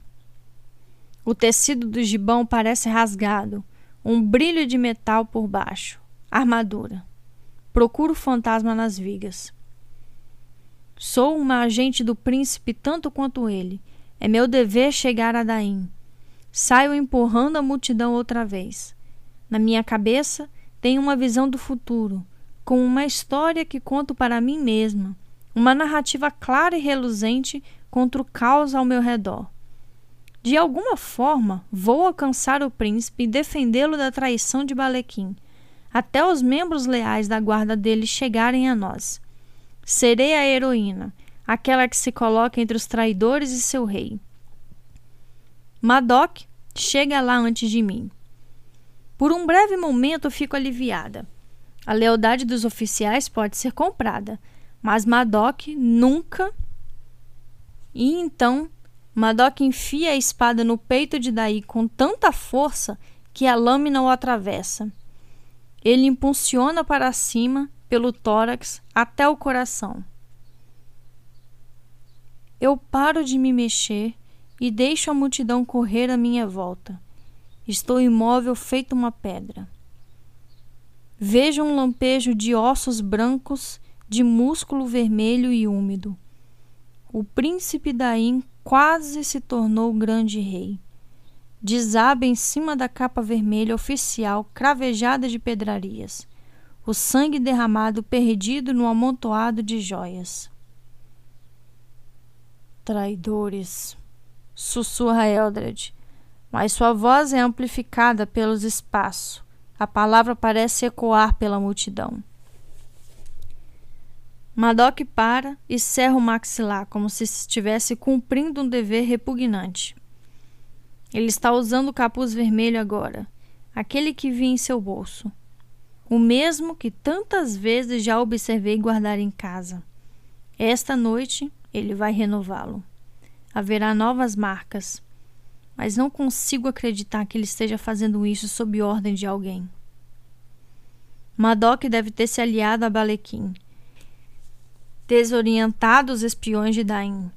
O tecido do gibão parece rasgado, um brilho de metal por baixo. Armadura. Procuro o fantasma nas vigas. Sou uma agente do príncipe tanto quanto ele. É meu dever chegar a Daim. Saio empurrando a multidão outra vez. Na minha cabeça tenho uma visão do futuro, com uma história que conto para mim mesma, uma narrativa clara e reluzente contra o caos ao meu redor. De alguma forma, vou alcançar o príncipe e defendê-lo da traição de Balequim, até os membros leais da guarda dele chegarem a nós. Serei a heroína, aquela que se coloca entre os traidores e seu rei. Madoc chega lá antes de mim. Por um breve momento fico aliviada. A lealdade dos oficiais pode ser comprada, mas Madoc nunca e então Madoc enfia a espada no peito de Daí com tanta força que a lâmina o atravessa. Ele impulsiona para cima pelo tórax até o coração. Eu paro de me mexer e deixo a multidão correr à minha volta. Estou imóvel feito uma pedra. Vejo um lampejo de ossos brancos, de músculo vermelho e úmido. o príncipe Daim quase se tornou grande rei. Desaba em cima da capa vermelha oficial cravejada de pedrarias, o sangue derramado perdido no amontoado de joias. Traidores, sussurra Eldred, mas sua voz é amplificada pelos espaços. A palavra parece ecoar pela multidão. Madoc para e cerra o maxilar, como se estivesse cumprindo um dever repugnante. Ele está usando o capuz vermelho agora, aquele que vi em seu bolso. O mesmo que tantas vezes já observei guardar em casa. Esta noite ele vai renová-lo. Haverá novas marcas, mas não consigo acreditar que ele esteja fazendo isso sob ordem de alguém. Madoc deve ter se aliado a Balequim desorientado os espiões de Daim.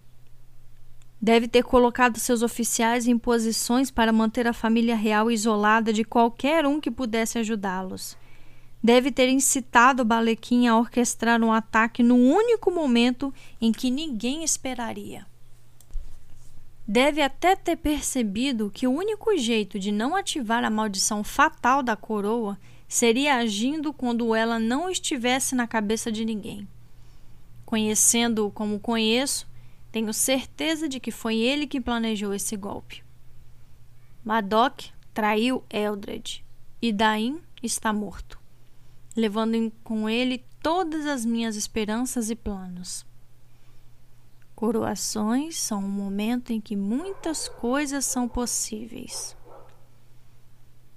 Deve ter colocado seus oficiais em posições para manter a família real isolada de qualquer um que pudesse ajudá-los. Deve ter incitado Balequim a orquestrar um ataque no único momento em que ninguém esperaria. Deve até ter percebido que o único jeito de não ativar a maldição fatal da coroa seria agindo quando ela não estivesse na cabeça de ninguém. Conhecendo-o como conheço, tenho certeza de que foi ele que planejou esse golpe. Madoc traiu Eldred e Dain está morto, levando com ele todas as minhas esperanças e planos. Coroações são um momento em que muitas coisas são possíveis.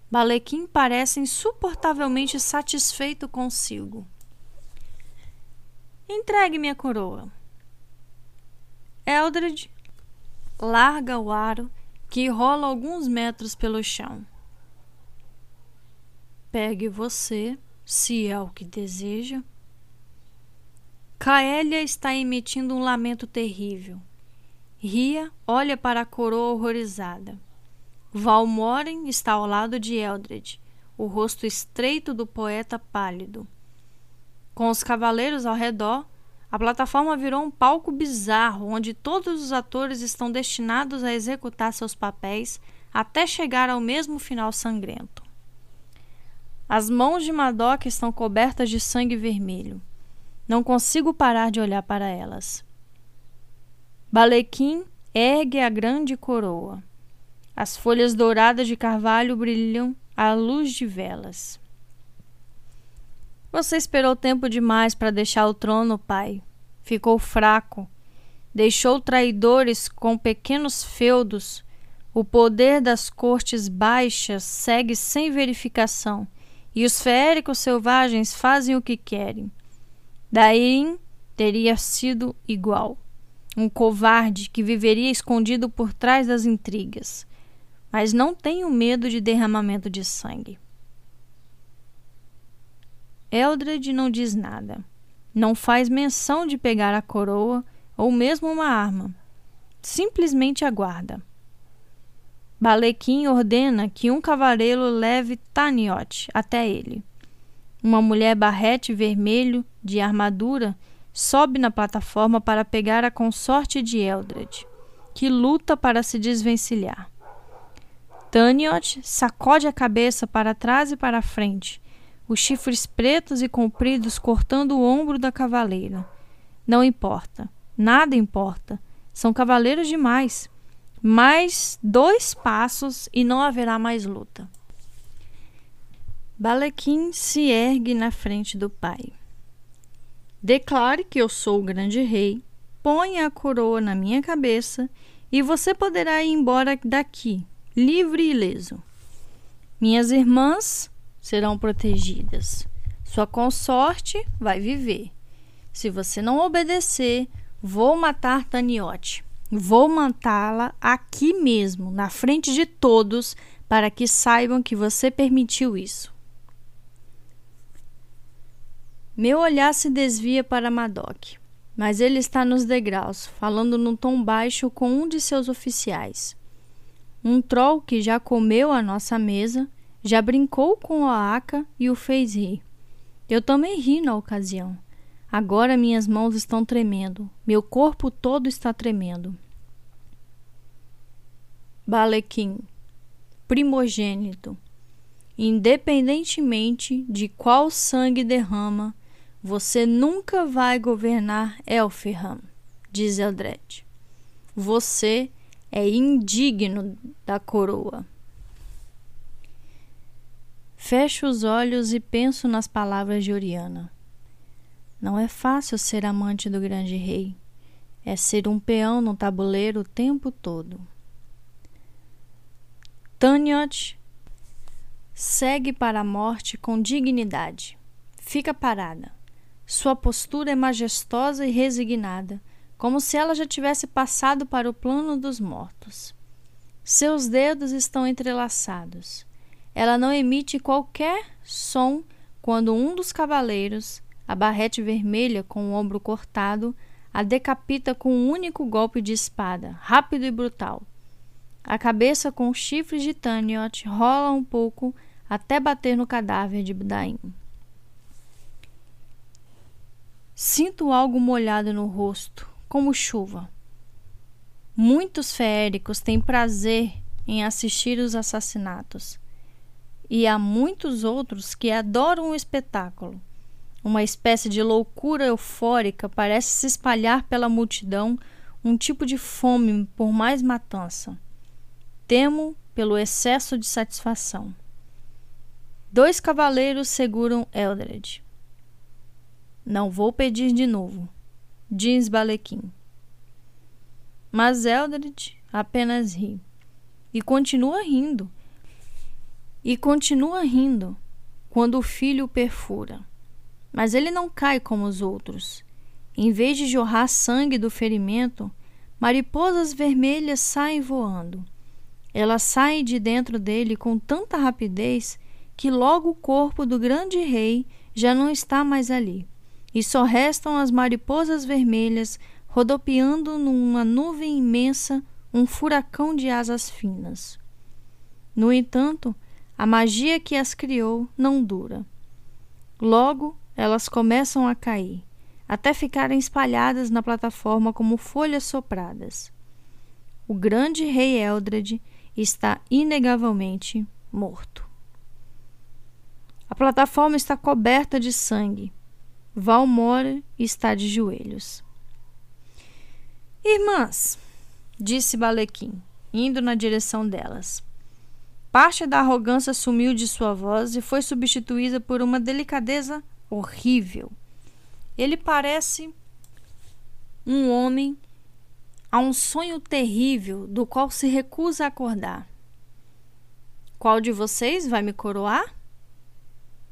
Balequim parece insuportavelmente satisfeito consigo. Entregue-me a coroa. Eldred larga o aro que rola alguns metros pelo chão. Pegue você, se é o que deseja. Caélia está emitindo um lamento terrível. Ria olha para a coroa horrorizada. Valmoren está ao lado de Eldred, o rosto estreito do poeta pálido. Com os cavaleiros ao redor, a plataforma virou um palco bizarro onde todos os atores estão destinados a executar seus papéis até chegar ao mesmo final sangrento. As mãos de Madoc estão cobertas de sangue vermelho. Não consigo parar de olhar para elas. Balequim ergue a grande coroa. As folhas douradas de carvalho brilham à luz de velas. Você esperou tempo demais para deixar o trono, pai. Ficou fraco. Deixou traidores com pequenos feudos. O poder das cortes baixas segue sem verificação, e os feéricos selvagens fazem o que querem. Daí teria sido igual. Um covarde que viveria escondido por trás das intrigas. Mas não tenho medo de derramamento de sangue. Eldred não diz nada. Não faz menção de pegar a coroa ou mesmo uma arma. Simplesmente aguarda. Balequim ordena que um cavaleiro leve Taniot até ele. Uma mulher barrete vermelho de armadura sobe na plataforma para pegar a consorte de Eldred, que luta para se desvencilhar. Taniot sacode a cabeça para trás e para frente, os chifres pretos e compridos cortando o ombro da cavaleira. Não importa, nada importa. São cavaleiros demais. Mais dois passos e não haverá mais luta. Balequim se ergue na frente do pai. Declare que eu sou o grande rei, ponha a coroa na minha cabeça e você poderá ir embora daqui, livre e ileso. Minhas irmãs serão protegidas. Sua consorte vai viver. Se você não obedecer, vou matar Taniote. Vou matá-la aqui mesmo, na frente de todos, para que saibam que você permitiu isso. Meu olhar se desvia para Madoc, mas ele está nos degraus, falando num tom baixo com um de seus oficiais. Um troll que já comeu a nossa mesa já brincou com a Aka e o fez rir. Eu também ri na ocasião. Agora minhas mãos estão tremendo, meu corpo todo está tremendo. Balequim, primogênito, independentemente de qual sangue derrama, você nunca vai governar Elfham, diz Eldred. Você é indigno da coroa. Fecho os olhos e penso nas palavras de Oriana. Não é fácil ser amante do grande rei. É ser um peão no tabuleiro o tempo todo. Tanyot segue para a morte com dignidade. Fica parada. Sua postura é majestosa e resignada, como se ela já tivesse passado para o plano dos mortos. Seus dedos estão entrelaçados. Ela não emite qualquer som quando um dos cavaleiros, a barrete vermelha com o ombro cortado, a decapita com um único golpe de espada, rápido e brutal. A cabeça com chifres de Taniot rola um pouco até bater no cadáver de Budaim. Sinto algo molhado no rosto, como chuva. Muitos feéricos têm prazer em assistir os assassinatos, e há muitos outros que adoram o espetáculo. Uma espécie de loucura eufórica parece se espalhar pela multidão, um tipo de fome por mais matança. Temo pelo excesso de satisfação. Dois cavaleiros seguram Eldred. Não vou pedir de novo, diz Balequim. Mas Eldred apenas ri. E continua rindo. E continua rindo quando o filho perfura. Mas ele não cai como os outros. Em vez de jorrar sangue do ferimento, mariposas vermelhas saem voando. Elas saem de dentro dele com tanta rapidez que logo o corpo do grande rei já não está mais ali, e só restam as mariposas vermelhas rodopiando numa nuvem imensa um furacão de asas finas. No entanto, a magia que as criou não dura. Logo elas começam a cair, até ficarem espalhadas na plataforma como folhas sopradas. O grande rei Eldred está inegavelmente morto. A plataforma está coberta de sangue. Valmora está de joelhos. Irmãs, disse Balequim, indo na direção delas. Parte da arrogância sumiu de sua voz e foi substituída por uma delicadeza horrível. Ele parece um homem a um sonho terrível do qual se recusa a acordar. Qual de vocês vai me coroar?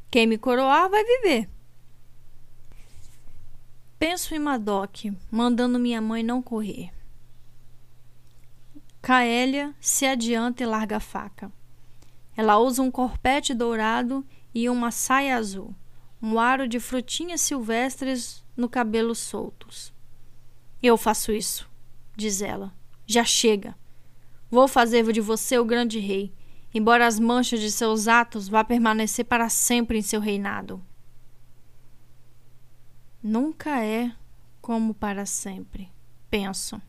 Quem me coroar vai viver. Penso em Madoc, mandando minha mãe não correr. Caélia se adianta e larga a faca. Ela usa um corpete dourado e uma saia azul um aro de frutinhas silvestres no cabelo soltos. Eu faço isso, diz ela. Já chega. Vou fazer de você o grande rei, embora as manchas de seus atos vá permanecer para sempre em seu reinado. Nunca é como para sempre, penso.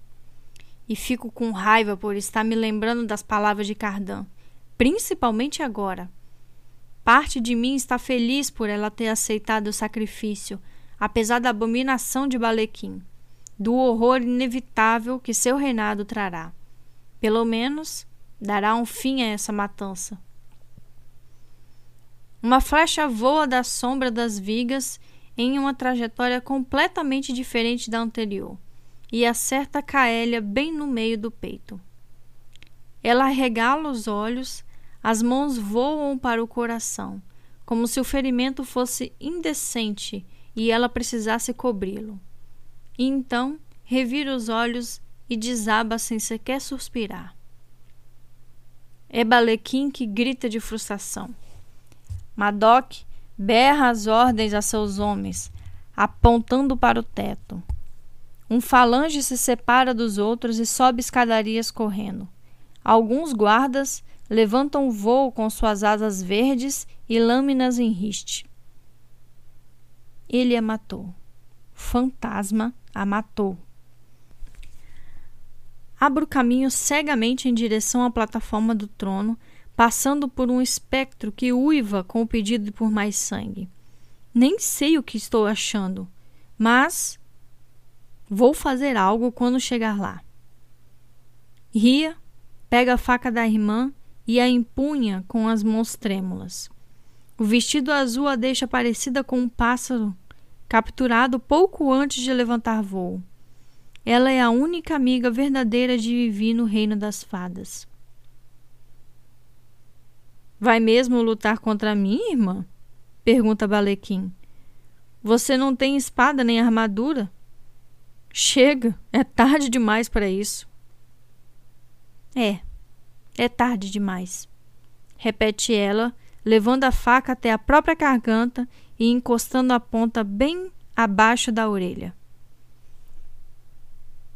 E fico com raiva por estar me lembrando das palavras de Cardan, principalmente agora Parte de mim está feliz por ela ter aceitado o sacrifício, apesar da abominação de Balequim, do horror inevitável que seu reinado trará. Pelo menos dará um fim a essa matança. Uma flecha voa da sombra das vigas em uma trajetória completamente diferente da anterior e acerta Caélia bem no meio do peito. Ela regala os olhos as mãos voam para o coração, como se o ferimento fosse indecente e ela precisasse cobri-lo. E então revira os olhos e desaba sem sequer suspirar. É Balequim que grita de frustração. Madoc berra as ordens a seus homens, apontando para o teto. Um falange se separa dos outros e sobe escadarias correndo. Alguns guardas levantam voo com suas asas verdes e lâminas em riste. Ele a matou. fantasma a matou. Abro caminho cegamente em direção à plataforma do trono, passando por um espectro que uiva com o pedido por mais sangue. Nem sei o que estou achando, mas vou fazer algo quando chegar lá. Ria, pega a faca da irmã e a empunha com as mãos trêmulas. O vestido azul a deixa parecida com um pássaro capturado pouco antes de levantar voo. Ela é a única amiga verdadeira de Vivi no reino das fadas. Vai mesmo lutar contra mim, irmã? pergunta Balequim. Você não tem espada nem armadura? Chega, é tarde demais para isso. É, é tarde demais, repete ela, levando a faca até a própria garganta e encostando a ponta bem abaixo da orelha.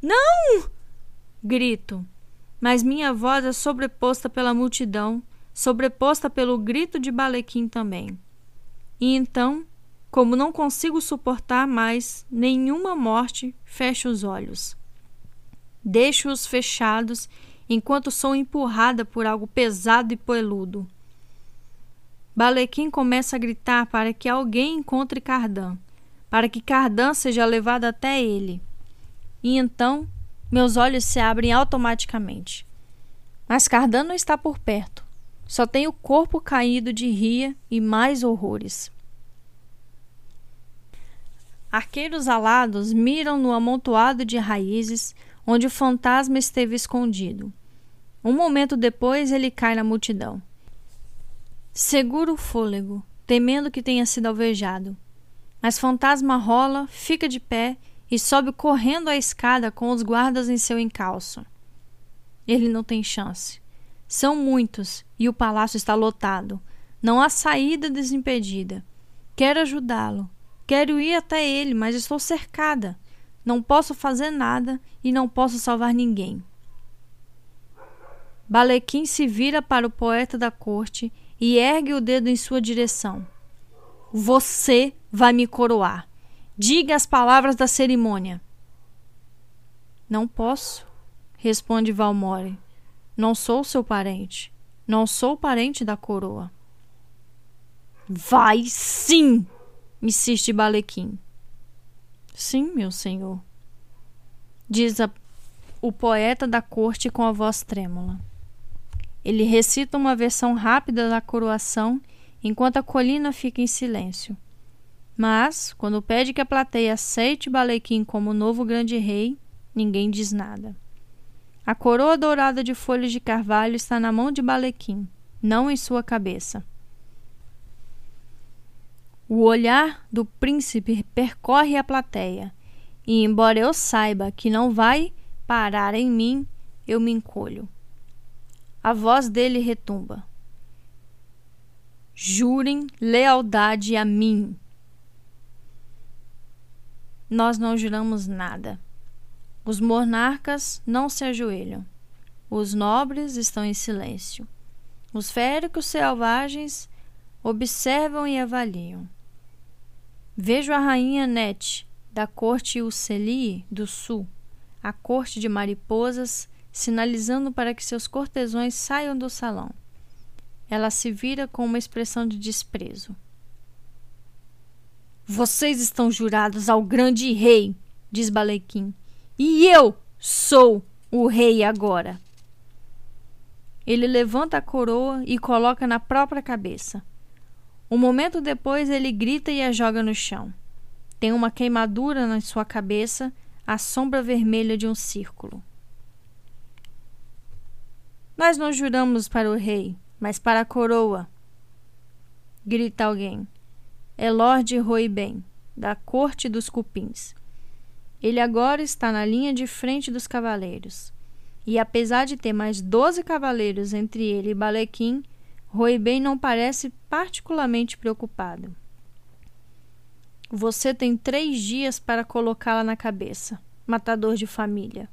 Não! grito, mas minha voz é sobreposta pela multidão, sobreposta pelo grito de Balequim também. E então, como não consigo suportar mais nenhuma morte, fecho os olhos. Deixo-os fechados enquanto sou empurrada por algo pesado e peludo. Balequim começa a gritar para que alguém encontre Cardan, para que Cardan seja levado até ele. E então meus olhos se abrem automaticamente. Mas Cardan não está por perto. Só tem o corpo caído de ria e mais horrores. Arqueiros alados miram no amontoado de raízes onde o fantasma esteve escondido. Um momento depois, ele cai na multidão. Segura o fôlego, temendo que tenha sido alvejado. Mas fantasma rola, fica de pé e sobe correndo a escada com os guardas em seu encalço. Ele não tem chance. São muitos e o palácio está lotado. Não há saída desimpedida. Quero ajudá-lo. Quero ir até ele, mas estou cercada. Não posso fazer nada e não posso salvar ninguém. Balequim se vira para o poeta da corte e ergue o dedo em sua direção. Você vai me coroar. Diga as palavras da cerimônia. Não posso, responde Valmore. Não sou seu parente. Não sou parente da coroa. Vai sim, insiste Balequim. Sim, meu senhor, diz a, o poeta da corte com a voz trêmula. Ele recita uma versão rápida da coroação enquanto a colina fica em silêncio. Mas, quando pede que a plateia aceite Balequim como novo grande rei, ninguém diz nada. A coroa dourada de folhas de carvalho está na mão de Balequim, não em sua cabeça. O olhar do príncipe percorre a plateia, e embora eu saiba que não vai parar em mim, eu me encolho. A voz dele retumba. Jurem lealdade a mim. Nós não juramos nada. Os monarcas não se ajoelham. Os nobres estão em silêncio. Os féricos selvagens observam e avaliam. Vejo a rainha Net, da corte Uceli do sul, a corte de mariposas sinalizando para que seus cortesões saiam do salão. Ela se vira com uma expressão de desprezo. Vocês estão jurados ao grande rei, diz Balequim, e eu sou o rei agora. Ele levanta a coroa e coloca na própria cabeça. Um momento depois, ele grita e a joga no chão. Tem uma queimadura na sua cabeça, a sombra vermelha de um círculo. Nós não juramos para o rei, mas para a coroa. Grita alguém. É Lord Roiben, da corte dos cupins. Ele agora está na linha de frente dos cavaleiros. E apesar de ter mais doze cavaleiros entre ele e Balequim, Roiben não parece particularmente preocupado. Você tem três dias para colocá-la na cabeça, matador de família.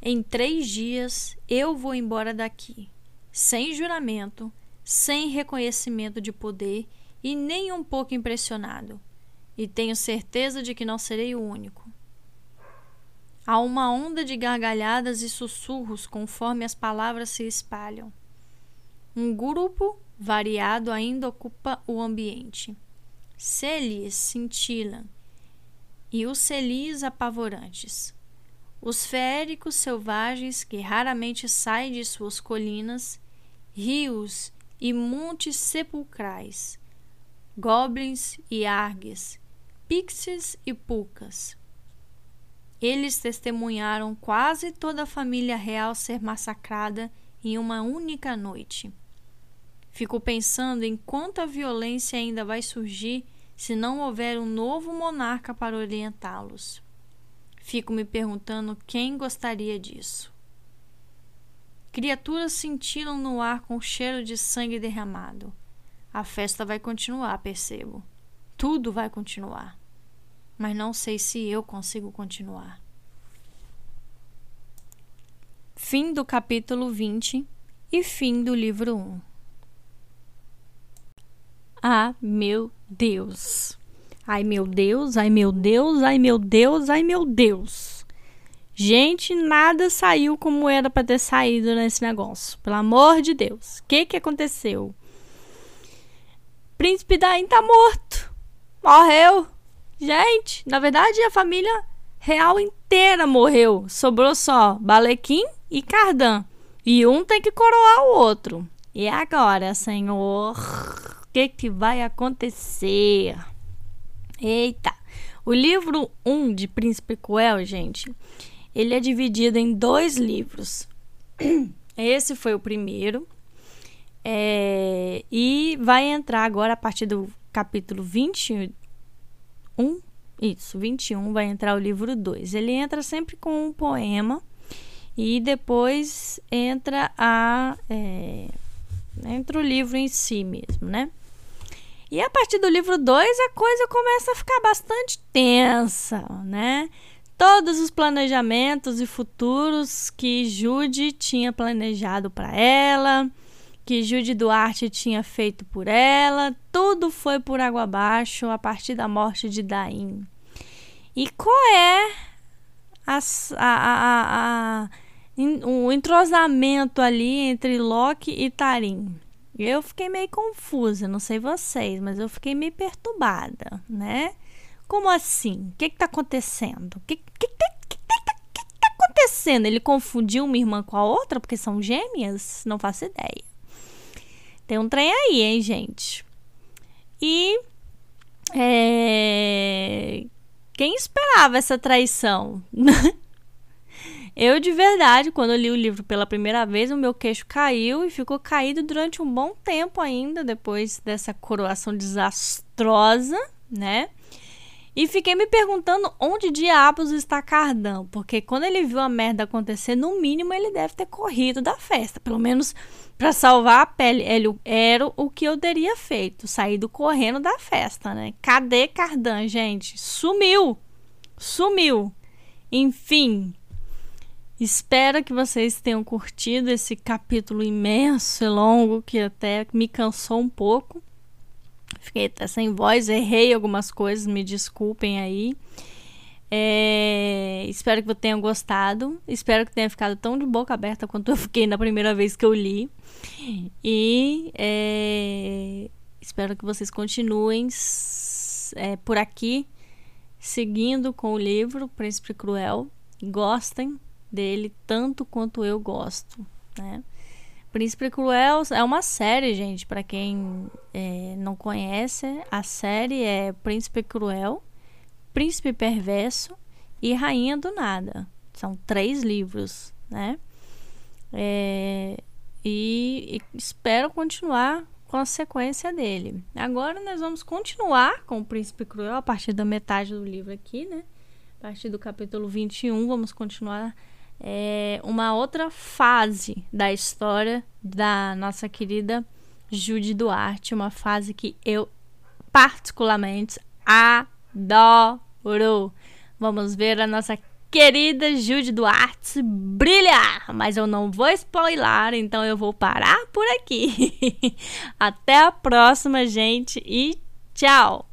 Em três dias eu vou embora daqui, sem juramento, sem reconhecimento de poder e nem um pouco impressionado. e tenho certeza de que não serei o único. Há uma onda de gargalhadas e sussurros conforme as palavras se espalham. Um grupo variado ainda ocupa o ambiente. Celis cintilam e os celis apavorantes. Os feéricos selvagens que raramente saem de suas colinas, rios e montes sepulcrais, goblins e argues, pixies e pucas. Eles testemunharam quase toda a família real ser massacrada em uma única noite. Fico pensando em quanta violência ainda vai surgir se não houver um novo monarca para orientá-los. Fico me perguntando quem gostaria disso. Criaturas cintilam no ar com cheiro de sangue derramado. A festa vai continuar, percebo. Tudo vai continuar. Mas não sei se eu consigo continuar. Fim do capítulo 20 e fim do livro 1. Ah, meu Deus! Ai meu Deus, ai meu Deus, ai meu Deus, ai meu Deus. Gente, nada saiu como era para ter saído nesse negócio. Pelo amor de Deus. O que que aconteceu? Príncipe Daim tá morto. Morreu. Gente, na verdade a família real inteira morreu. Sobrou só Balequim e Cardan. E um tem que coroar o outro. E agora, Senhor? O que, que vai acontecer? Eita! O livro 1 um de Príncipe Cruel, gente, ele é dividido em dois livros. Esse foi o primeiro. É, e vai entrar agora a partir do capítulo 21. Isso, 21 vai entrar o livro 2. Ele entra sempre com um poema e depois entra a. É, entra o livro em si mesmo, né? E a partir do livro 2 a coisa começa a ficar bastante tensa, né? Todos os planejamentos e futuros que Jude tinha planejado para ela, que Jude Duarte tinha feito por ela, tudo foi por água abaixo a partir da morte de Daim. E qual é a, a, a, o entrosamento ali entre Loki e Tarim? Eu fiquei meio confusa, não sei vocês, mas eu fiquei meio perturbada, né? Como assim? O que está acontecendo? O que, que, que, que, tá acontecendo? Ele confundiu uma irmã com a outra porque são gêmeas? Não faço ideia. Tem um trem aí, hein, gente? E é... quem esperava essa traição? Eu, de verdade, quando li o livro pela primeira vez, o meu queixo caiu e ficou caído durante um bom tempo ainda, depois dessa coroação desastrosa, né? E fiquei me perguntando onde diabos está Cardão, porque quando ele viu a merda acontecer, no mínimo ele deve ter corrido da festa, pelo menos para salvar a pele. Ele era o que eu teria feito, saído correndo da festa, né? Cadê Cardan, gente? Sumiu! Sumiu! Enfim, Espero que vocês tenham curtido esse capítulo imenso e longo que até me cansou um pouco. Fiquei até sem voz, errei algumas coisas, me desculpem aí. É, espero que tenham gostado. Espero que tenha ficado tão de boca aberta quanto eu fiquei na primeira vez que eu li. E é, espero que vocês continuem é, por aqui, seguindo com o livro Príncipe Cruel. Gostem dele tanto quanto eu gosto, né? Príncipe Cruel é uma série, gente, para quem é, não conhece, a série é Príncipe Cruel, Príncipe Perverso e Rainha do Nada. São três livros, né? É, e, e espero continuar com a sequência dele. Agora nós vamos continuar com o Príncipe Cruel a partir da metade do livro aqui, né? A partir do capítulo 21, vamos continuar é, uma outra fase da história da nossa querida Judy Duarte, uma fase que eu particularmente adoro. Vamos ver a nossa querida Judy Duarte brilhar, mas eu não vou spoiler, então eu vou parar por aqui. Até a próxima, gente, e tchau!